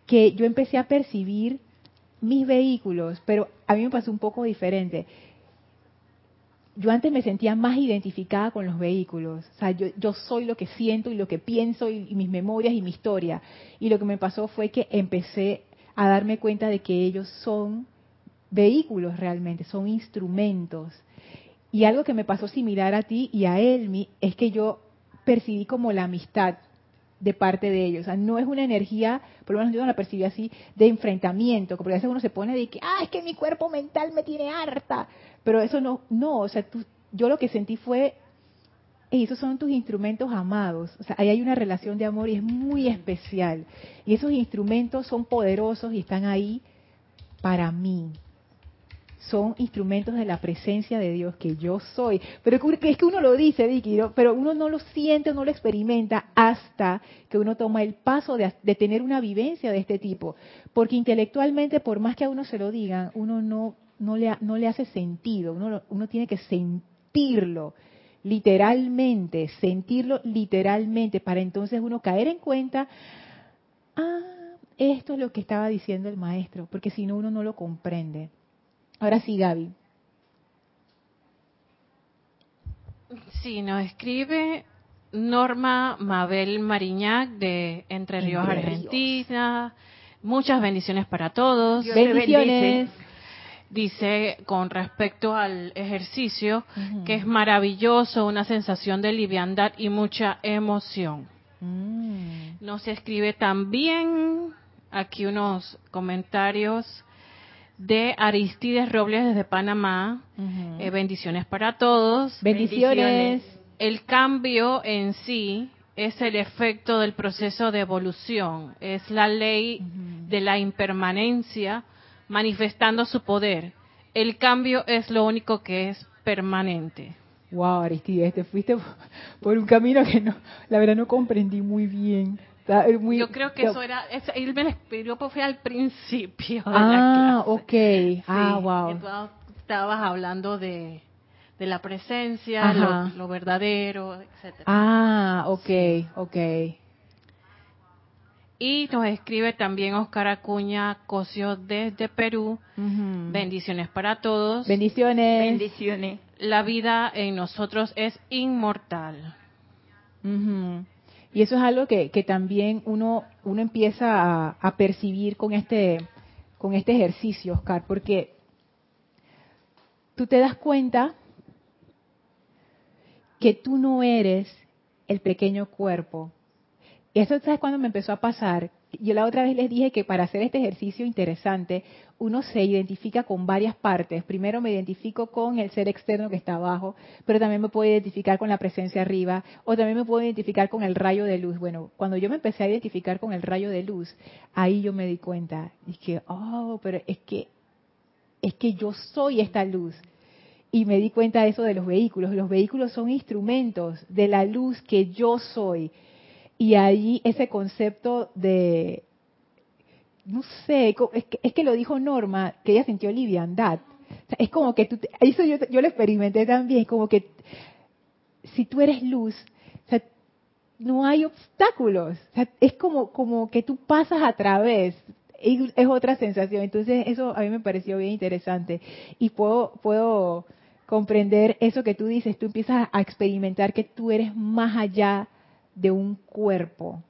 Que yo empecé a percibir mis vehículos, pero a mí me pasó un poco diferente. Yo antes me sentía más identificada con los vehículos. O sea, yo, yo soy lo que siento y lo que pienso y, y mis memorias y mi historia. Y lo que me pasó fue que empecé a darme cuenta de que ellos son vehículos realmente, son instrumentos. Y algo que me pasó similar a ti y a Elmi es que yo percibí como la amistad de parte de ellos. O sea, no es una energía, por lo menos yo no la percibí así, de enfrentamiento, porque a veces uno se pone de que, ah, es que mi cuerpo mental me tiene harta. Pero eso no, no, o sea, tú, yo lo que sentí fue, "Ey, esos son tus instrumentos amados. O sea, ahí hay una relación de amor y es muy especial. Y esos instrumentos son poderosos y están ahí para mí son instrumentos de la presencia de Dios que yo soy. Pero es que uno lo dice, Vicky, ¿no? pero uno no lo siente, no lo experimenta hasta que uno toma el paso de, tener una vivencia de este tipo. Porque intelectualmente, por más que a uno se lo digan, uno no, no, le, no le hace sentido, uno, uno tiene que sentirlo literalmente, sentirlo literalmente, para entonces uno caer en cuenta, ah, esto es lo que estaba diciendo el maestro, porque si no uno no lo comprende. Ahora sí, Gaby. Sí, nos escribe Norma Mabel Mariñac de Entre Ríos, Entre Argentina. Muchas bendiciones para todos. Dios Bendiciones. Dice con respecto al ejercicio que es maravilloso, una sensación de liviandad y mucha emoción. Mm. Nos escribe también aquí unos comentarios de Aristides Robles desde Panamá. Eh, bendiciones para todos. Bendiciones. El cambio en sí es el efecto del proceso de evolución, es la ley de la impermanencia manifestando su poder. El cambio es lo único que es permanente. Wow, Aristides, te fuiste por un camino que no, la verdad no comprendí muy bien. Está muy- Yo creo que eso era, es- él me lo explicó pues fue al principio de Ah, la clase. ok. Ah, Sí, wow. que tú estabas hablando de, de la presencia, lo, lo verdadero, etcétera. Ah, ok, ok. Y nos escribe también Oscar Acuña Cosio desde Perú. Bendiciones para todos. Bendiciones. Bendiciones. La vida en nosotros es inmortal. Y eso es algo que, que también uno, uno empieza a, a percibir con este, con este ejercicio, Oscar, porque tú te das cuenta que tú no eres el pequeño cuerpo. Eso, ¿sabes cuándo me empezó a pasar? Yo la otra vez les dije que para hacer este ejercicio interesante, uno se identifica con varias partes. Primero me identifico con el ser externo que está abajo, pero también me puedo identificar con la presencia arriba, o también me puedo identificar con el rayo de luz. Bueno, cuando yo me empecé a identificar con el rayo de luz, ahí yo me di cuenta, dije, oh, pero es que, es que yo soy esta luz. Y me di cuenta de eso de los vehículos. Los vehículos son instrumentos de la luz que yo soy. Y ahí ese concepto de, no sé, es que, lo dijo Norma, que ella sintió liviandad. Es como que tú, eso yo, yo lo experimenté también, como que si tú eres luz, no hay obstáculos. Es como, como que tú pasas a través. Es otra sensación. Entonces, eso a mí me pareció bien interesante. Y puedo, puedo comprender eso que tú dices. Tú empiezas a experimentar que tú eres más allá de un cuerpo,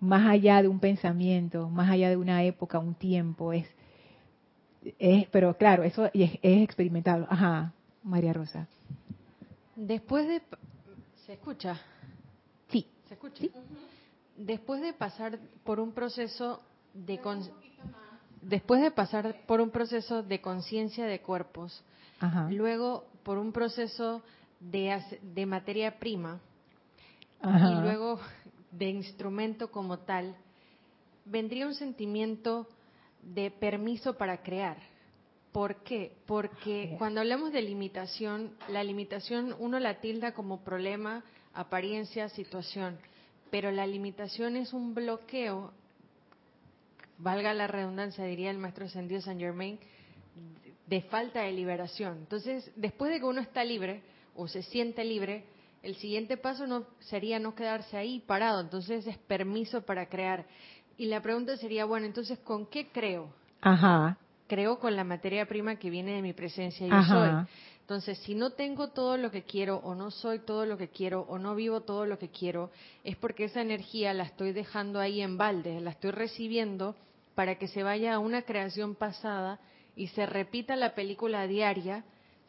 más allá de un pensamiento, más allá de una época, un tiempo. Es, es pero claro, eso es, es experimentado. Ajá, María Rosa. Después de... ¿Se escucha? Sí. ¿Se escucha? Después de pasar por un proceso de... con- Después de pasar por un proceso de conciencia de cuerpos, Ajá. luego por un proceso de, de materia prima y luego de instrumento como tal, vendría un sentimiento de permiso para crear. ¿Por qué? Porque cuando hablamos de limitación, la limitación uno la tilda como problema, apariencia, situación, pero la limitación es un bloqueo, valga la redundancia, diría el maestro ascendido Saint Germain, de falta de liberación. Entonces, después de que uno está libre o se siente libre, el siguiente paso no sería no quedarse ahí parado, entonces es permiso para crear. Y la pregunta sería, bueno, entonces, ¿con qué creo? Ajá creo con la materia prima que viene de mi presencia yo soy. Entonces, si no tengo todo lo que quiero o no soy todo lo que quiero o no vivo todo lo que quiero, es porque esa energía la estoy dejando ahí en balde, la estoy recibiendo para que se vaya a una creación pasada y se repita la película diaria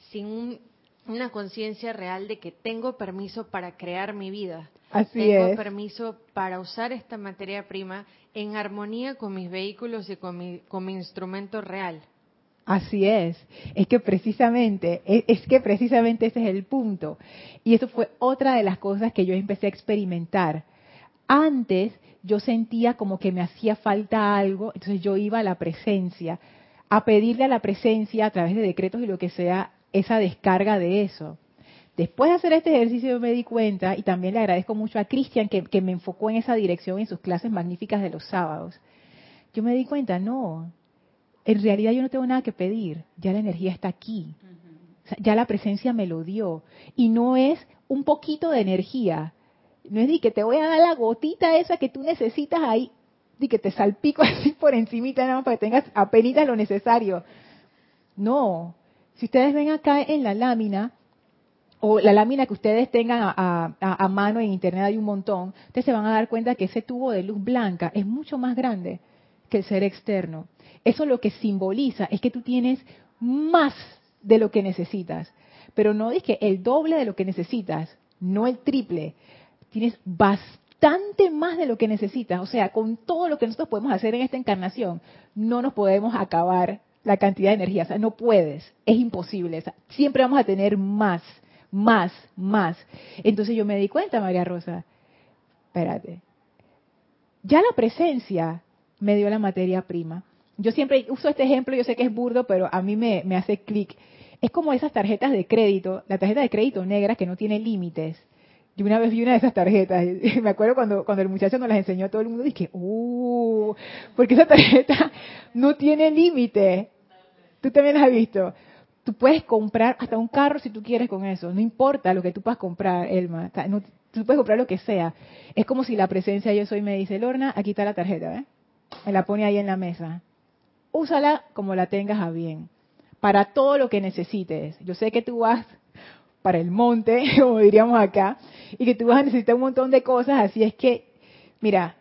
sin una conciencia real de que tengo permiso para crear mi vida. Así tengo permiso para usar esta materia prima en armonía con mis vehículos y con mi, con mi instrumento real. Así es, es que precisamente, es, es, que precisamente ese es el punto. Y eso fue otra de las cosas que yo empecé a experimentar. Antes yo sentía como que me hacía falta algo, entonces yo iba a la presencia, a pedirle a la presencia a través de decretos y lo que sea, esa descarga de eso. Después de hacer este ejercicio me di cuenta, y también le agradezco mucho a Cristian que, me enfocó en esa dirección en sus clases magníficas de los sábados. Yo me di cuenta, no, en realidad yo no tengo nada que pedir, ya la energía está aquí, ya la presencia me lo dio. Y no es un poquito de energía, no es de que te voy a dar la gotita esa que tú necesitas ahí, de que te salpico [laughs] así por encimita nada más para que tengas apenas lo necesario. No, si ustedes ven acá en la lámina, o la lámina que ustedes tengan a, mano en internet hay un montón, ustedes se van a dar cuenta que ese tubo de luz blanca es mucho más grande que el ser externo. Eso lo que simboliza es que tú tienes más de lo que necesitas, pero no es que el doble de lo que necesitas, no el triple. Tienes bastante más de lo que necesitas, o sea, con todo lo que nosotros podemos hacer en esta encarnación, no nos podemos acabar la cantidad de energía, o sea, no puedes, es imposible, siempre vamos a tener más más, más. Entonces yo me di cuenta, María Rosa, espérate, ya la presencia me dio la materia prima. Yo siempre uso este ejemplo, yo sé que es burdo, pero a mí me, me hace clic. Es como esas tarjetas de crédito, la tarjeta de crédito negra que no tiene límites. Yo una vez vi una de esas tarjetas, me acuerdo cuando, cuando el muchacho nos las enseñó a todo el mundo, dije, ¡uh! Porque esa tarjeta [laughs] no tiene límite. Tú también la has visto tú puedes comprar hasta un carro si tú quieres con eso. No importa lo que tú puedas comprar, Elma. tú puedes comprar lo que sea. Es como si la presencia yo soy me dice, Lorna, aquí está la tarjeta, ¿eh? Me la pone ahí en la mesa. Úsala como la tengas a bien. Para todo lo que necesites. Yo sé que tú vas para el monte, [laughs] como diríamos acá, y que tú vas a necesitar un montón de cosas, así es que, mira,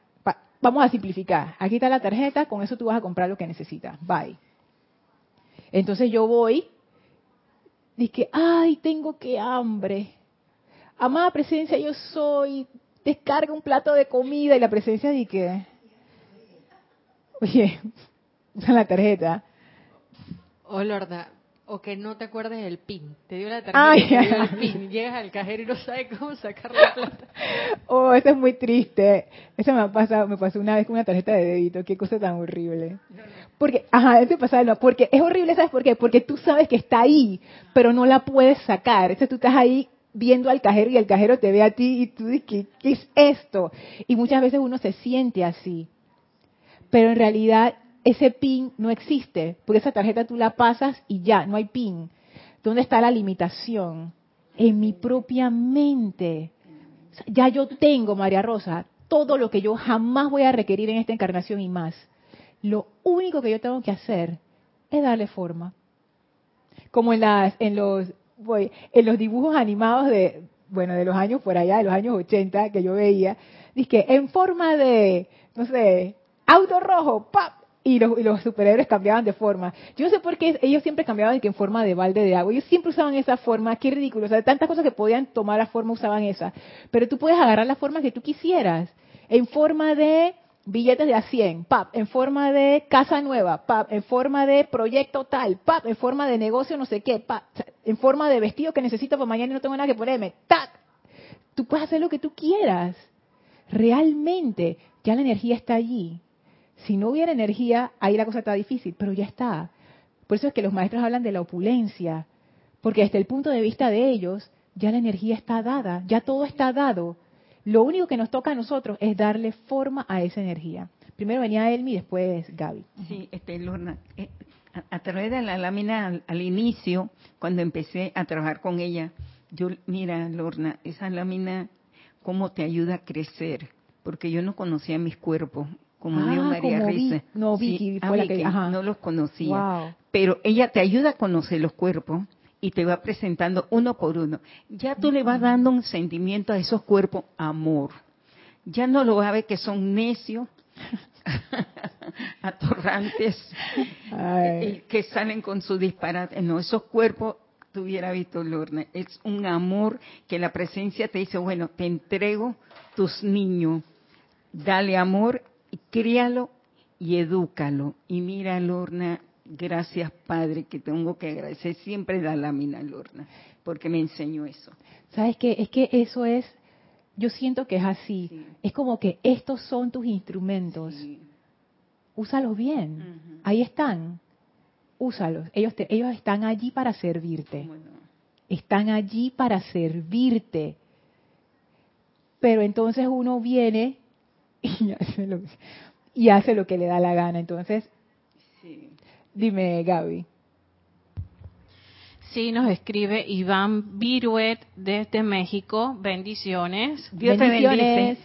vamos a simplificar. Aquí está la tarjeta, con eso tú vas a comprar lo que necesitas. Bye. Entonces yo voy Dice, ay, tengo que hambre. Amada presencia, yo soy. Descarga un plato de comida y la presencia dice que, oye, [laughs] usa la tarjeta. Oh, Lorda, o que no te acuerdes del PIN. Te dio la tarjeta, el PIN. [laughs] Llegas al cajero y no sabes cómo sacar la plata. Oh, eso es muy triste. Eso me ha pasado, me pasó una vez con una tarjeta de débito. Qué cosa tan horrible. Porque, ajá, eso pasa, porque es horrible, ¿sabes por qué? Porque tú sabes que está ahí, pero no la puedes sacar. Entonces tú estás ahí viendo al cajero y el cajero te ve a ti y tú dices, ¿qué, qué es esto? Y muchas veces uno se siente así. Pero en realidad ese pin no existe, porque esa tarjeta tú la pasas y ya, no hay pin. ¿Dónde está la limitación? En mi propia mente. Ya yo tengo, María Rosa, todo lo que yo jamás voy a requerir en esta encarnación y más. Lo único que yo tengo que hacer es darle forma. Como en las, en los, dibujos animados de, bueno, de los años por allá, de los años 80 que yo veía, dice en forma de, no sé, auto rojo, ¡pap! Y los, superhéroes cambiaban de forma. Yo no sé por qué ellos siempre cambiaban de que en forma de balde de agua. Ellos siempre usaban esa forma. Qué ridículo. O sea, tantas cosas que podían tomar la forma usaban esa. Pero tú puedes agarrar la forma que tú quisieras. En forma de billetes de a 100, pap, en forma de casa nueva, pap, en forma de proyecto tal, pap, en forma de negocio no sé qué, pap. en forma de vestido que necesito para mañana y no tengo nada que ponerme. ¡Tac! Tú puedes hacer lo que tú quieras. Realmente, ya la energía está allí. Si no hubiera energía, ahí la cosa está difícil, pero ya está. Por eso es que los maestros hablan de la opulencia, porque desde el punto de vista de ellos, ya la energía está dada, ya todo está dado. Lo único que nos toca a nosotros es darle forma a esa energía. Primero venía Elmi y después Gaby. Sí, este, Lorna, eh, a, través de la lámina al, inicio, cuando empecé a trabajar con ella, yo, mira, Lorna, esa lámina, cómo te ayuda a crecer, porque yo no conocía mis cuerpos, como ah, María Risa. no, Vicky fue la que, no los conocía. Pero ella te ayuda a conocer los cuerpos y te va presentando uno por uno. Ya tú le vas dando un sentimiento a esos cuerpos, amor. Ya no lo va a ver que son necios, [laughs] atorrantes, que salen con su disparate. No, esos cuerpos, tuviera visto Lorna, es un amor que la presencia te dice, bueno, te entrego tus niños, dale amor, y críalo y edúcalo. Y mira, Lorna, Gracias, Padre, que tengo que agradecer siempre la lámina, Lorna, porque me enseñó eso. ¿Sabes qué? Es que eso es, yo siento que es así. Es como que estos son tus instrumentos. Úsalos bien. Ahí están. Úsalos. Ellos, ellos están allí para servirte. Están allí para servirte. Pero entonces uno viene [laughs] y hace lo, y hace lo que le da la gana. Entonces, Dime, Gaby. Sí, nos escribe Iván Viruet desde México. Bendiciones. Dios Bendiciones.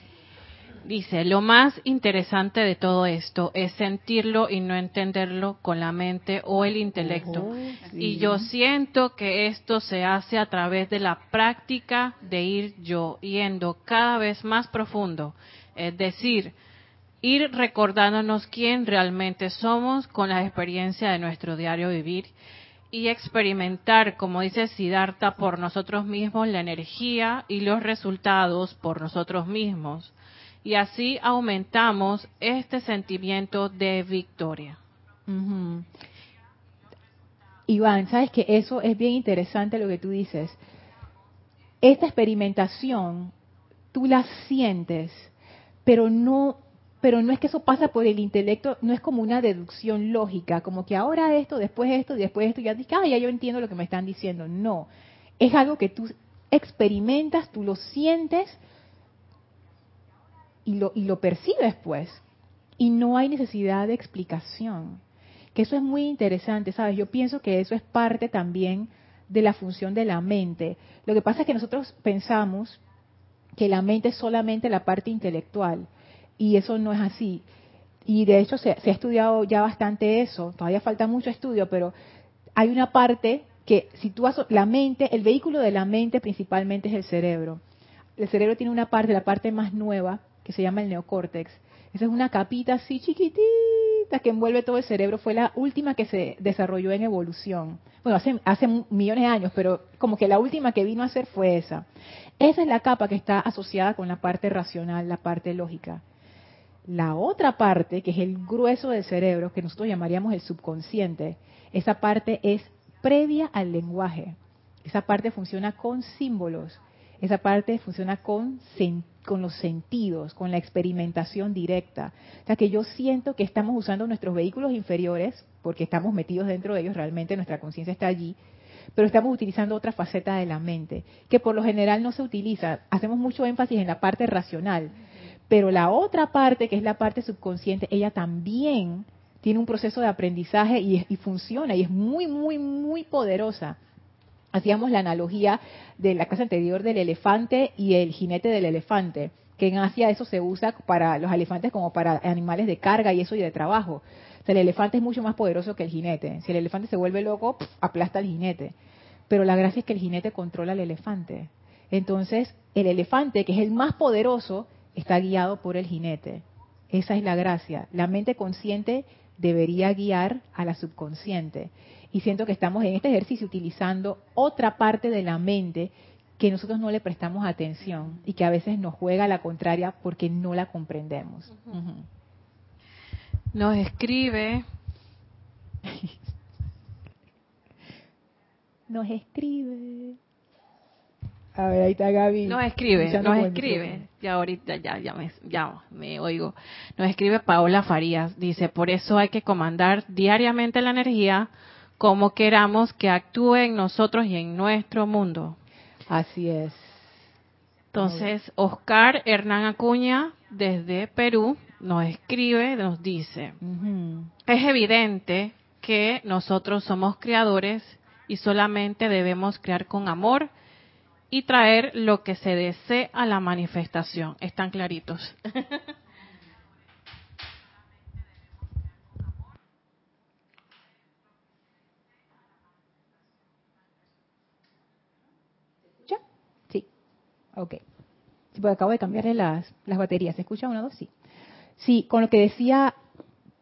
Dice, lo más interesante de todo esto es sentirlo y no entenderlo con la mente o el intelecto. Oh, y yo siento que esto se hace a través de la práctica de ir yo yendo cada vez más profundo. Es decir, ir recordándonos quién realmente somos con la experiencia de nuestro diario vivir y experimentar, como dice Siddhartha, por nosotros mismos la energía y los resultados por nosotros mismos. Y así aumentamos este sentimiento de victoria. Iván, sabes que eso es bien interesante lo que tú dices. Esta experimentación, tú la sientes, pero no pero no es que eso pasa por el intelecto, no es como una deducción lógica, como que ahora esto, después esto, después esto, ya dices, ah, ya yo entiendo lo que me están diciendo. No, es algo que tú experimentas, tú lo sientes y lo, y lo percibes pues. Y no hay necesidad de explicación. Que eso es muy interesante, ¿sabes? Yo pienso que eso es parte también de la función de la mente. Lo que pasa es que nosotros pensamos que la mente es solamente la parte intelectual y eso no es así. Y de hecho se, ha estudiado ya bastante eso, todavía falta mucho estudio, pero hay una parte que si tú la mente, el vehículo de la mente principalmente es el cerebro. El cerebro tiene una parte, la parte más nueva, que se llama el neocórtex. Esa es una capita así chiquitita que envuelve todo el cerebro. Fue la última que se desarrolló en evolución. Bueno, hace, hace millones de años, pero como que la última que vino a ser fue esa. Esa es la capa que está asociada con la parte racional, la parte lógica. La otra parte, que es el grueso del cerebro, que nosotros llamaríamos el subconsciente, esa parte es previa al lenguaje. Esa parte funciona con símbolos. Esa parte funciona con, los sentidos, con la experimentación directa. O sea que yo siento que estamos usando nuestros vehículos inferiores, porque estamos metidos dentro de ellos, realmente nuestra conciencia está allí, pero estamos utilizando otra faceta de la mente, que por lo general no se utiliza. Hacemos mucho énfasis en la parte racional, pero la otra parte, que es la parte subconsciente, ella también tiene un proceso de aprendizaje y, funciona y es muy, muy, muy poderosa. Hacíamos la analogía de la casa anterior del elefante y el jinete del elefante, que en Asia eso se usa para los elefantes como para animales de carga y eso y de trabajo. O sea, el elefante es mucho más poderoso que el jinete. Si el elefante se vuelve loco, aplasta al jinete. Pero la gracia es que el jinete controla al elefante. Entonces, el elefante, que es el más poderoso, está guiado por el jinete. Esa es la gracia. La mente consciente debería guiar a la subconsciente. Y siento que estamos en este ejercicio utilizando otra parte de la mente que nosotros no le prestamos atención y que a veces nos juega la contraria porque no la comprendemos. Nos escribe [laughs] nos escribe. A ver, ahí está Gaby. Nos escribe, nos escribe. Ya ahorita ya, ya me, ya me oigo. Nos escribe Paola Farías. Dice, por eso hay que comandar diariamente la energía como queramos que actúe en nosotros y en nuestro mundo. Así es. Entonces, Oscar Hernán Acuña, desde Perú, nos escribe, nos dice, es evidente que nosotros somos creadores y solamente debemos crear con amor y traer lo que se desee a la manifestación. Están claritos. [laughs] ¿Ya? Sí. Ok. Sí, porque acabo de cambiarle las, las baterías. ¿Se escucha una, dos? Sí. Sí, con lo que decía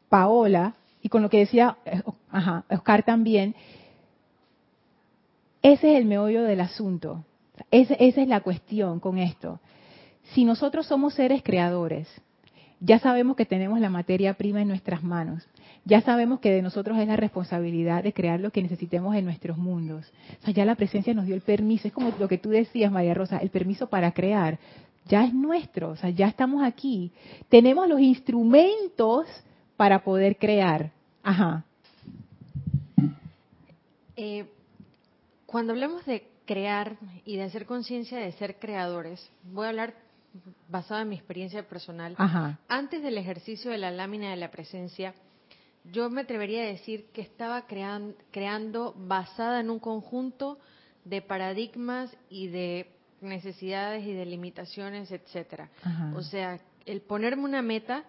Paola y con lo que decía eh, ajá, Oscar también, ese es el meollo del asunto. esa es la cuestión con esto. Si nosotros somos seres creadores, ya sabemos que tenemos la materia prima en nuestras manos. Ya sabemos que de nosotros es la responsabilidad de crear lo que necesitemos en nuestros mundos. O sea, ya la presencia nos dio el permiso. Es como lo que tú decías, María Rosa, el permiso para crear. Ya es nuestro, o sea, ya estamos aquí. Tenemos los instrumentos para poder crear. Ajá. Eh, cuando hablamos de crear y de hacer conciencia de ser creadores, voy a hablar basada en mi experiencia personal. Ajá. Antes del ejercicio de la lámina de la presencia, yo me atrevería a decir que estaba creando basada en un conjunto de paradigmas y de necesidades y de limitaciones, etcétera. O sea, el ponerme una meta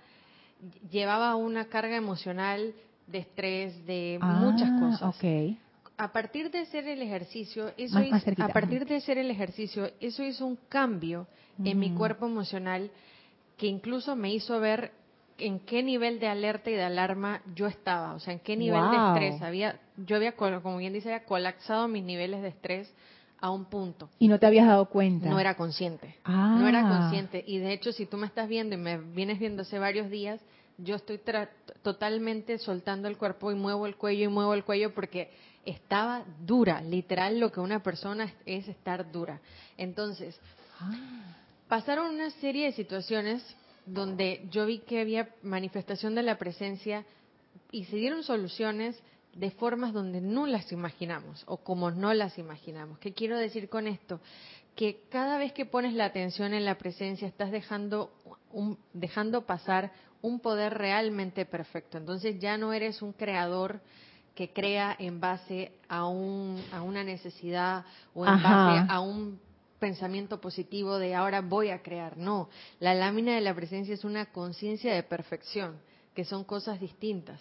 llevaba una carga emocional de estrés, de ah, muchas cosas. Okay. A partir de hacer el ejercicio, eso a partir de hacer el ejercicio, eso hizo un cambio en mi cuerpo emocional que incluso me hizo ver en qué nivel de alerta y de alarma yo estaba, o sea, en qué nivel de estrés había, yo había, como bien dice, había colapsado mis niveles de estrés a un punto. Y no te habías dado cuenta. No era consciente. No era ah. consciente. Y de hecho, si tú me estás viendo y me vienes viendo hace varios días, yo estoy totalmente soltando el cuerpo y muevo el cuello y muevo el cuello porque estaba dura. Literal, lo que una persona es estar dura. Entonces, pasaron una serie de situaciones donde yo vi que había manifestación de la presencia y se dieron soluciones de formas donde no las imaginamos o como no las imaginamos. ¿Qué quiero decir con esto? Que cada vez que pones la atención en la presencia estás dejando, un, dejando pasar un poder realmente perfecto. Entonces ya no eres un creador que crea en base a, un, a una necesidad o en base a un pensamiento positivo de ahora voy a crear. No, la lámina de la presencia es una conciencia de perfección, que son cosas distintas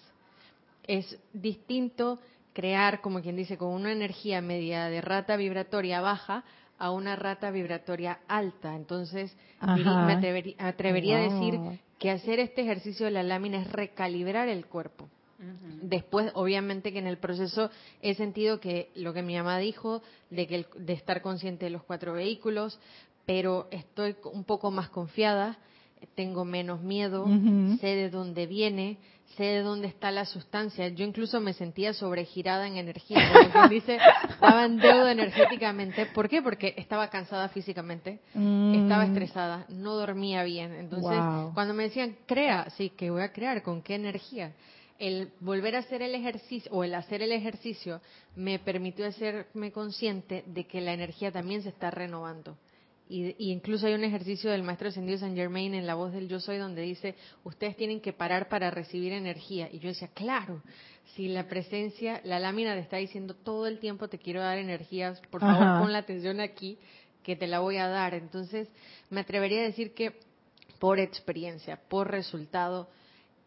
es distinto crear, como quien dice, con una energía media de rata vibratoria baja a una rata vibratoria alta. Entonces, me atrevería, a decir que hacer este ejercicio de la lámina es recalibrar el cuerpo. Después, obviamente que en el proceso he sentido que lo que mi mamá dijo, de, que de estar consciente de los cuatro vehículos, pero estoy un poco más confiada, tengo menos miedo, sé de dónde viene, sé de dónde está la sustancia. Yo incluso me sentía sobregirada en energía, como dice, estaba en deuda energéticamente. ¿Por qué? Porque estaba cansada físicamente, estaba mm. estresada, no dormía bien. Entonces, cuando me decían, crea, sí, que voy a crear, ¿con qué energía? El volver a hacer el ejercicio o el hacer el ejercicio me permitió hacerme consciente de que la energía también se está renovando. Y, incluso hay un ejercicio del maestro ascendido Saint Germain en la voz del yo soy donde dice, ustedes tienen que parar para recibir energía. Y yo decía, claro, si la presencia, la lámina te está diciendo todo el tiempo te quiero dar energías, por favor pon la atención aquí que te la voy a dar. Entonces me atrevería a decir que por experiencia, por resultado,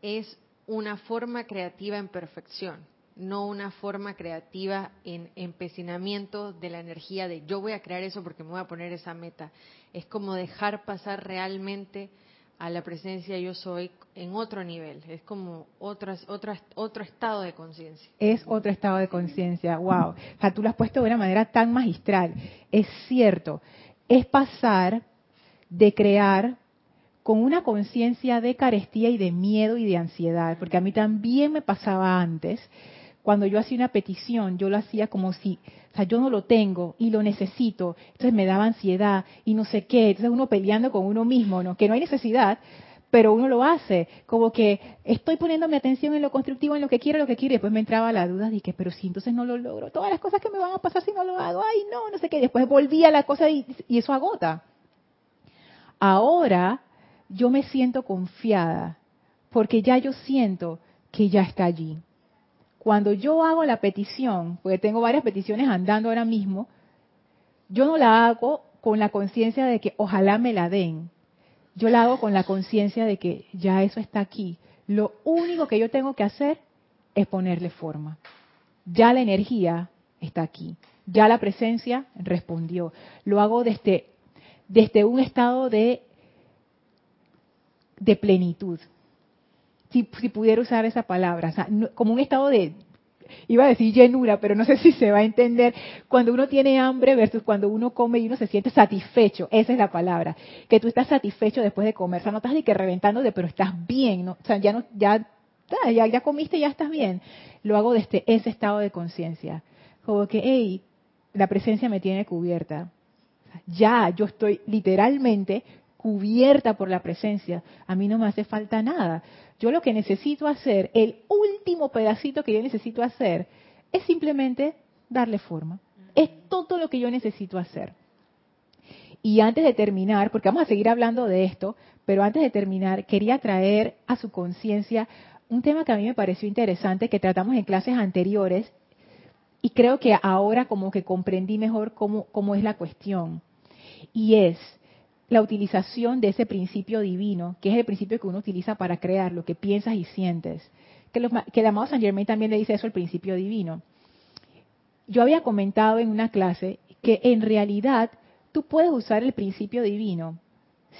es una forma creativa en perfección no una forma creativa en empecinamiento de la energía de yo voy a crear eso porque me voy a poner esa meta. Es como dejar pasar realmente a la presencia yo soy en otro nivel, es como otro, otro, otro estado de conciencia. Es otro estado de conciencia, wow. O sea, tú lo has puesto de una manera tan magistral. Es cierto, es pasar de crear con una conciencia de carestía y de miedo y de ansiedad, porque a mí también me pasaba antes, cuando yo hacía una petición, yo lo hacía como si, o sea, yo no lo tengo y lo necesito, entonces me daba ansiedad y no sé qué, entonces uno peleando con uno mismo, ¿no? Que no hay necesidad, pero uno lo hace, como que estoy poniendo mi atención en lo constructivo, en lo que quiero, lo que quiero, y después me entraba la duda, dije, pero si entonces no lo logro, todas las cosas que me van a pasar si no lo hago, ay no, no sé qué, después volvía la cosa y, y eso agota. Ahora yo me siento confiada, porque ya yo siento que ya está allí. Cuando yo hago la petición, porque tengo varias peticiones andando ahora mismo, yo no la hago con la conciencia de que ojalá me la den. Yo la hago con la conciencia de que ya eso está aquí. Lo único que yo tengo que hacer es ponerle forma. Ya la energía está aquí. Ya la presencia respondió. Lo hago desde, desde un estado de, de plenitud si, pudiera usar esa palabra, como un estado de, iba a decir llenura, pero no sé si se va a entender, cuando uno tiene hambre versus cuando uno come y uno se siente satisfecho, esa es la palabra, que tú estás satisfecho después de comer, o sea, no estás ni que reventándote, pero estás bien, ¿no? o sea, ya ya, ya, ya comiste, ya estás bien. Lo hago desde ese estado de conciencia, como que, hey, la presencia me tiene cubierta. Ya, yo estoy literalmente cubierta por la presencia. A mí no me hace falta nada. Yo lo que necesito hacer, el último pedacito que yo necesito hacer, es simplemente darle forma. Es todo lo que yo necesito hacer. Y antes de terminar, porque vamos a seguir hablando de esto, pero antes de terminar, quería traer a su conciencia un tema que a mí me pareció interesante, que tratamos en clases anteriores, y creo que ahora como que comprendí mejor cómo, cómo es la cuestión. Y es, la utilización de ese principio divino, que es el principio que uno utiliza para crear lo que piensas y sientes. Que, el amado Saint Germain también le dice eso, el principio divino. Yo había comentado en una clase que en realidad tú puedes usar el principio divino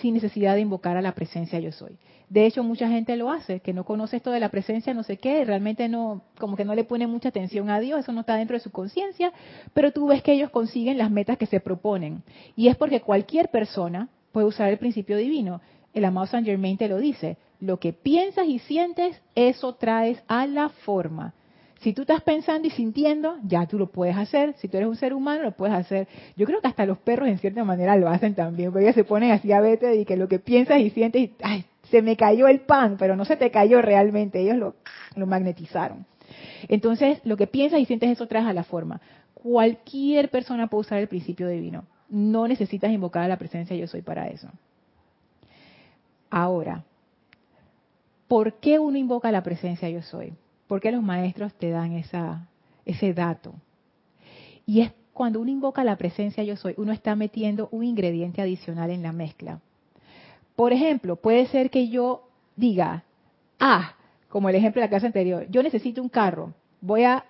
sin necesidad de invocar a la presencia yo soy. De hecho, mucha gente lo hace, que no conoce esto de la presencia, no sé qué, realmente no, como que no le pone mucha atención a Dios, eso no está dentro de su conciencia, pero tú ves que ellos consiguen las metas que se proponen. Y es porque cualquier persona puede usar el principio divino. El amado Saint Germain te lo dice. Lo que piensas y sientes, eso traes a la forma. Si tú estás pensando y sintiendo, ya tú lo puedes hacer. Si tú eres un ser humano, lo puedes hacer. Yo creo que hasta los perros en cierta manera lo hacen también, porque ellos se ponen así a vete y que lo que piensas y sientes, ay, se me cayó el pan, pero no se te cayó realmente, ellos lo, lo magnetizaron. Entonces, lo que piensas y sientes, eso traes a la forma. Cualquier persona puede usar el principio divino. No necesitas invocar a la presencia yo soy para eso. Ahora, ¿por qué uno invoca a la presencia yo soy? ¿Por qué los maestros te dan esa, ese dato? Y es cuando uno invoca la presencia yo soy, uno está metiendo un ingrediente adicional en la mezcla. Por ejemplo, puede ser que yo diga, ah, como el ejemplo de la clase anterior, yo necesito un carro, voy a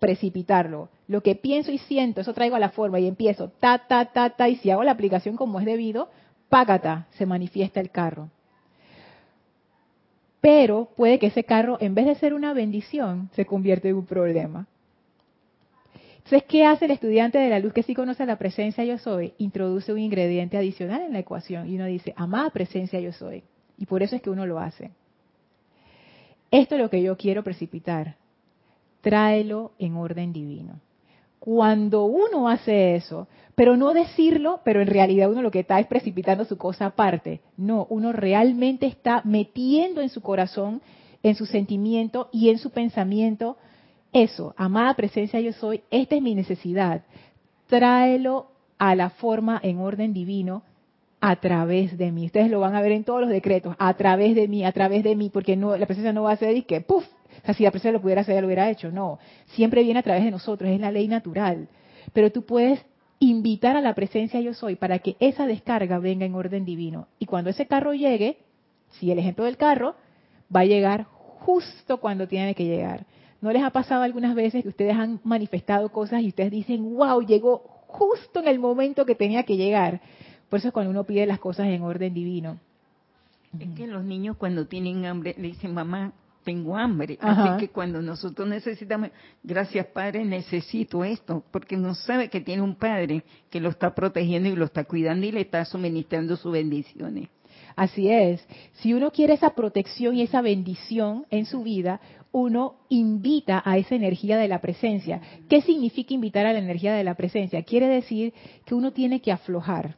precipitarlo. Lo que pienso y siento, eso traigo a la forma y empiezo ta, ta, ta, ta, y si hago la aplicación como es debido, págata, se manifiesta el carro. Pero puede que ese carro, en vez de ser una bendición, se convierta en un problema. Entonces, ¿qué hace el estudiante de la luz que sí conoce la presencia yo soy? Introduce un ingrediente adicional en la ecuación y uno dice, amada presencia yo soy. Y por eso es que uno lo hace. Esto es lo que yo quiero precipitar tráelo en orden divino. Cuando uno hace eso, pero no decirlo, pero en realidad uno lo que está es precipitando su cosa aparte. No, uno realmente está metiendo en su corazón, en su sentimiento y en su pensamiento eso, amada presencia yo soy, esta es mi necesidad. Tráelo a la forma en orden divino a través de mí. Ustedes lo van a ver en todos los decretos, a través de mí, a través de mí, porque no, la presencia no va a ser y que, ¡puf! O sea, si la presencia lo pudiera hacer, ya lo hubiera hecho. No, siempre viene a través de nosotros, es la ley natural. Pero tú puedes invitar a la presencia yo soy para que esa descarga venga en orden divino. Y cuando ese carro llegue, si el ejemplo del carro, va a llegar justo cuando tiene que llegar. ¿No les ha pasado algunas veces que ustedes han manifestado cosas y ustedes dicen, wow, llegó justo en el momento que tenía que llegar? Por eso es cuando uno pide las cosas en orden divino. Es que los niños cuando tienen hambre le dicen, mamá, tengo hambre. Así que cuando nosotros necesitamos, gracias Padre, necesito esto, porque no sabe que tiene un Padre que lo está protegiendo y lo está cuidando y le está suministrando sus bendiciones. Así es. Si uno quiere esa protección y esa bendición en su vida, uno invita a esa energía de la presencia. ¿Qué significa invitar a la energía de la presencia? Quiere decir que uno tiene que aflojar.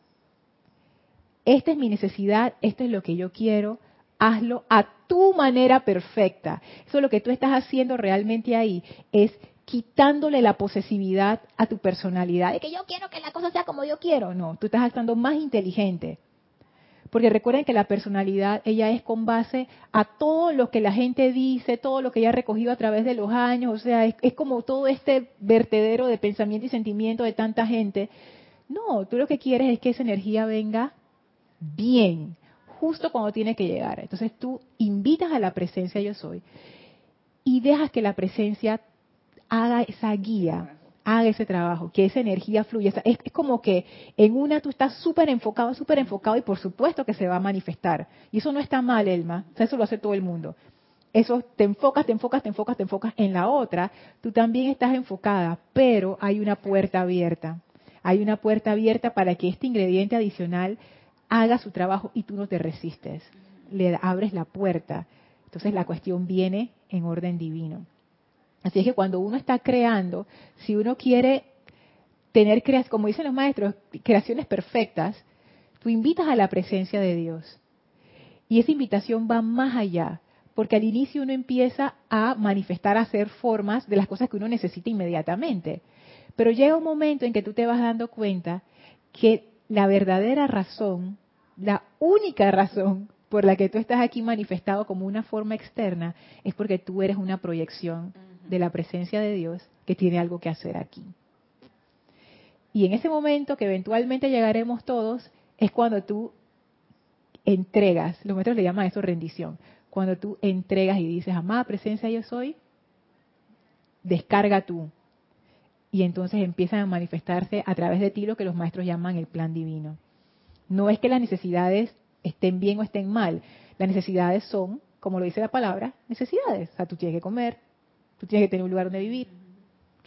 Esta es mi necesidad, esto es lo que yo quiero, hazlo a tu manera perfecta. Eso es lo que tú estás haciendo realmente ahí, es quitándole la posesividad a tu personalidad, de que yo quiero que la cosa sea como yo quiero. No, tú estás actuando más inteligente. Porque recuerden que la personalidad, ella es con base a todo lo que la gente dice, todo lo que ella ha recogido a través de los años, o sea, es, es como todo este vertedero de pensamiento y sentimiento de tanta gente. No, tú lo que quieres es que esa energía venga bien, justo cuando tiene que llegar. Entonces tú invitas a la presencia yo soy y dejas que la presencia haga esa guía haga ese trabajo, que esa energía fluya. Es, como que en una tú estás súper enfocado, súper enfocado y por supuesto que se va a manifestar. Y eso no está mal, Elma. O sea, eso lo hace todo el mundo. Eso te enfocas, te enfocas, te enfocas, te enfocas en la otra. Tú también estás enfocada, pero hay una puerta abierta. Hay una puerta abierta para que este ingrediente adicional haga su trabajo y tú no te resistes. Le abres la puerta. Entonces la cuestión viene en orden divino. Así es que cuando uno está creando, si uno quiere tener, como dicen los maestros, creaciones perfectas, tú invitas a la presencia de Dios. Y esa invitación va más allá, porque al inicio uno empieza a manifestar, a hacer formas de las cosas que uno necesita inmediatamente. Pero llega un momento en que tú te vas dando cuenta que la verdadera razón, la única razón por la que tú estás aquí manifestado como una forma externa, es porque tú eres una proyección de la presencia de Dios que tiene algo que hacer aquí. Y en ese momento que eventualmente llegaremos todos, es cuando tú entregas, los maestros le llaman eso rendición, cuando tú entregas y dices, amada presencia yo soy, descarga tú. Y entonces empiezan a manifestarse a través de ti lo que los maestros llaman el plan divino. No es que las necesidades estén bien o estén mal, las necesidades son, como lo dice la palabra, necesidades. O sea, tú tienes que comer, tú tienes que tener un lugar donde vivir,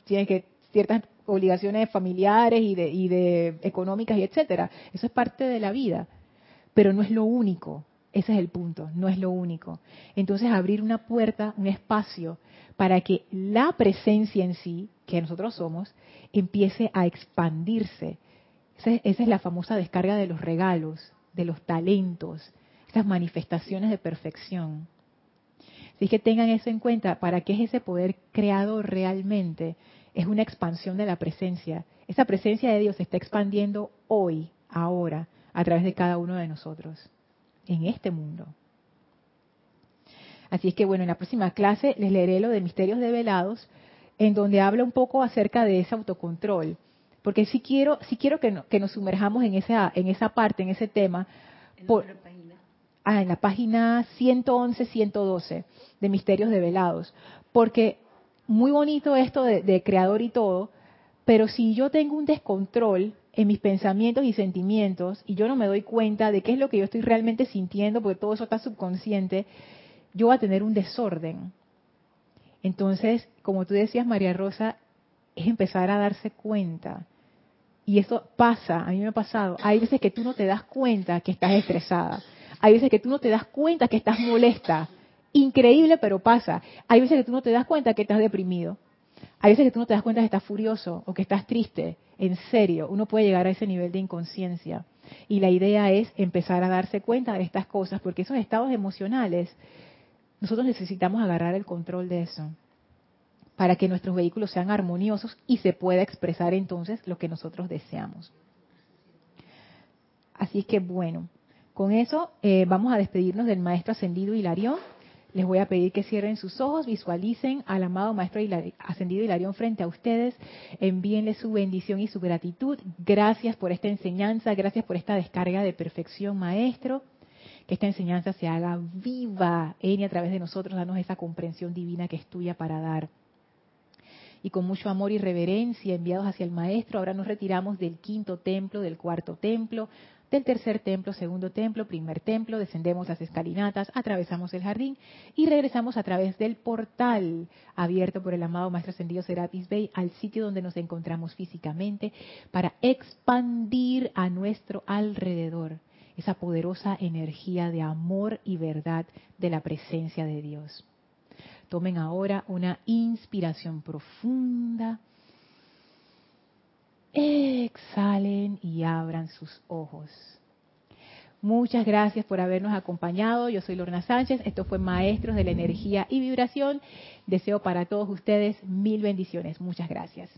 tienes que ciertas obligaciones familiares y de, y de económicas y etcétera. Eso es parte de la vida, pero no es lo único. Ese es el punto, no es lo único. Entonces abrir una puerta, un espacio para que la presencia en sí, que nosotros somos, empiece a expandirse. Esa es, esa es la famosa descarga de los regalos, de los talentos, esas manifestaciones de perfección. Así que tengan eso en cuenta, ¿para qué es ese poder creado realmente? Es una expansión de la presencia. Esa presencia de Dios se está expandiendo hoy, ahora, a través de cada uno de nosotros, en este mundo. Así es que bueno, en la próxima clase les leeré lo de misterios develados, en donde habla un poco acerca de ese autocontrol. Porque si quiero, si quiero que, que nos sumerjamos en esa, en esa parte, en ese tema. Por, ah, en la página 111, 112 de Misterios Develados. Porque muy bonito esto de, creador y todo, pero si yo tengo un descontrol en mis pensamientos y sentimientos y yo no me doy cuenta de qué es lo que yo estoy realmente sintiendo, porque todo eso está subconsciente, yo voy a tener un desorden. Entonces, como tú decías, María Rosa, es empezar a darse cuenta. Y eso pasa, a mí me ha pasado. Hay veces que tú no te das cuenta que estás estresada. Hay veces que tú no te das cuenta que estás molesta. Increíble, pero pasa. Hay veces que tú no te das cuenta que estás deprimido. Hay veces que tú no te das cuenta que estás furioso o que estás triste. En serio, uno puede llegar a ese nivel de inconsciencia. Y la idea es empezar a darse cuenta de estas cosas, porque esos estados emocionales, nosotros necesitamos agarrar el control de eso para que nuestros vehículos sean armoniosos y se pueda expresar entonces lo que nosotros deseamos. Así que bueno, con eso eh, vamos a despedirnos del maestro ascendido Hilarión. Les voy a pedir que cierren sus ojos, visualicen al amado Maestro Ascendido Hilarión frente a ustedes, envíenle su bendición y su gratitud. Gracias por esta enseñanza, gracias por esta descarga de perfección, Maestro. Que esta enseñanza se haga viva en y a través de nosotros, danos esa comprensión divina que es tuya para dar. Y con mucho amor y reverencia enviados hacia el Maestro, ahora nos retiramos del quinto templo, del cuarto templo, del tercer templo, segundo templo, primer templo, descendemos las escalinatas, atravesamos el jardín y regresamos a través del portal abierto por el amado Maestro Ascendido Serapis Bey al sitio donde nos encontramos físicamente para expandir a nuestro alrededor esa poderosa energía de amor y verdad de la presencia de Dios. Tomen ahora una inspiración profunda. Exhalen y abran sus ojos. Muchas gracias por habernos acompañado. Yo soy Lorna Sánchez. Esto fue Maestros de la Energía y Vibración. Deseo para todos ustedes mil bendiciones. Muchas gracias.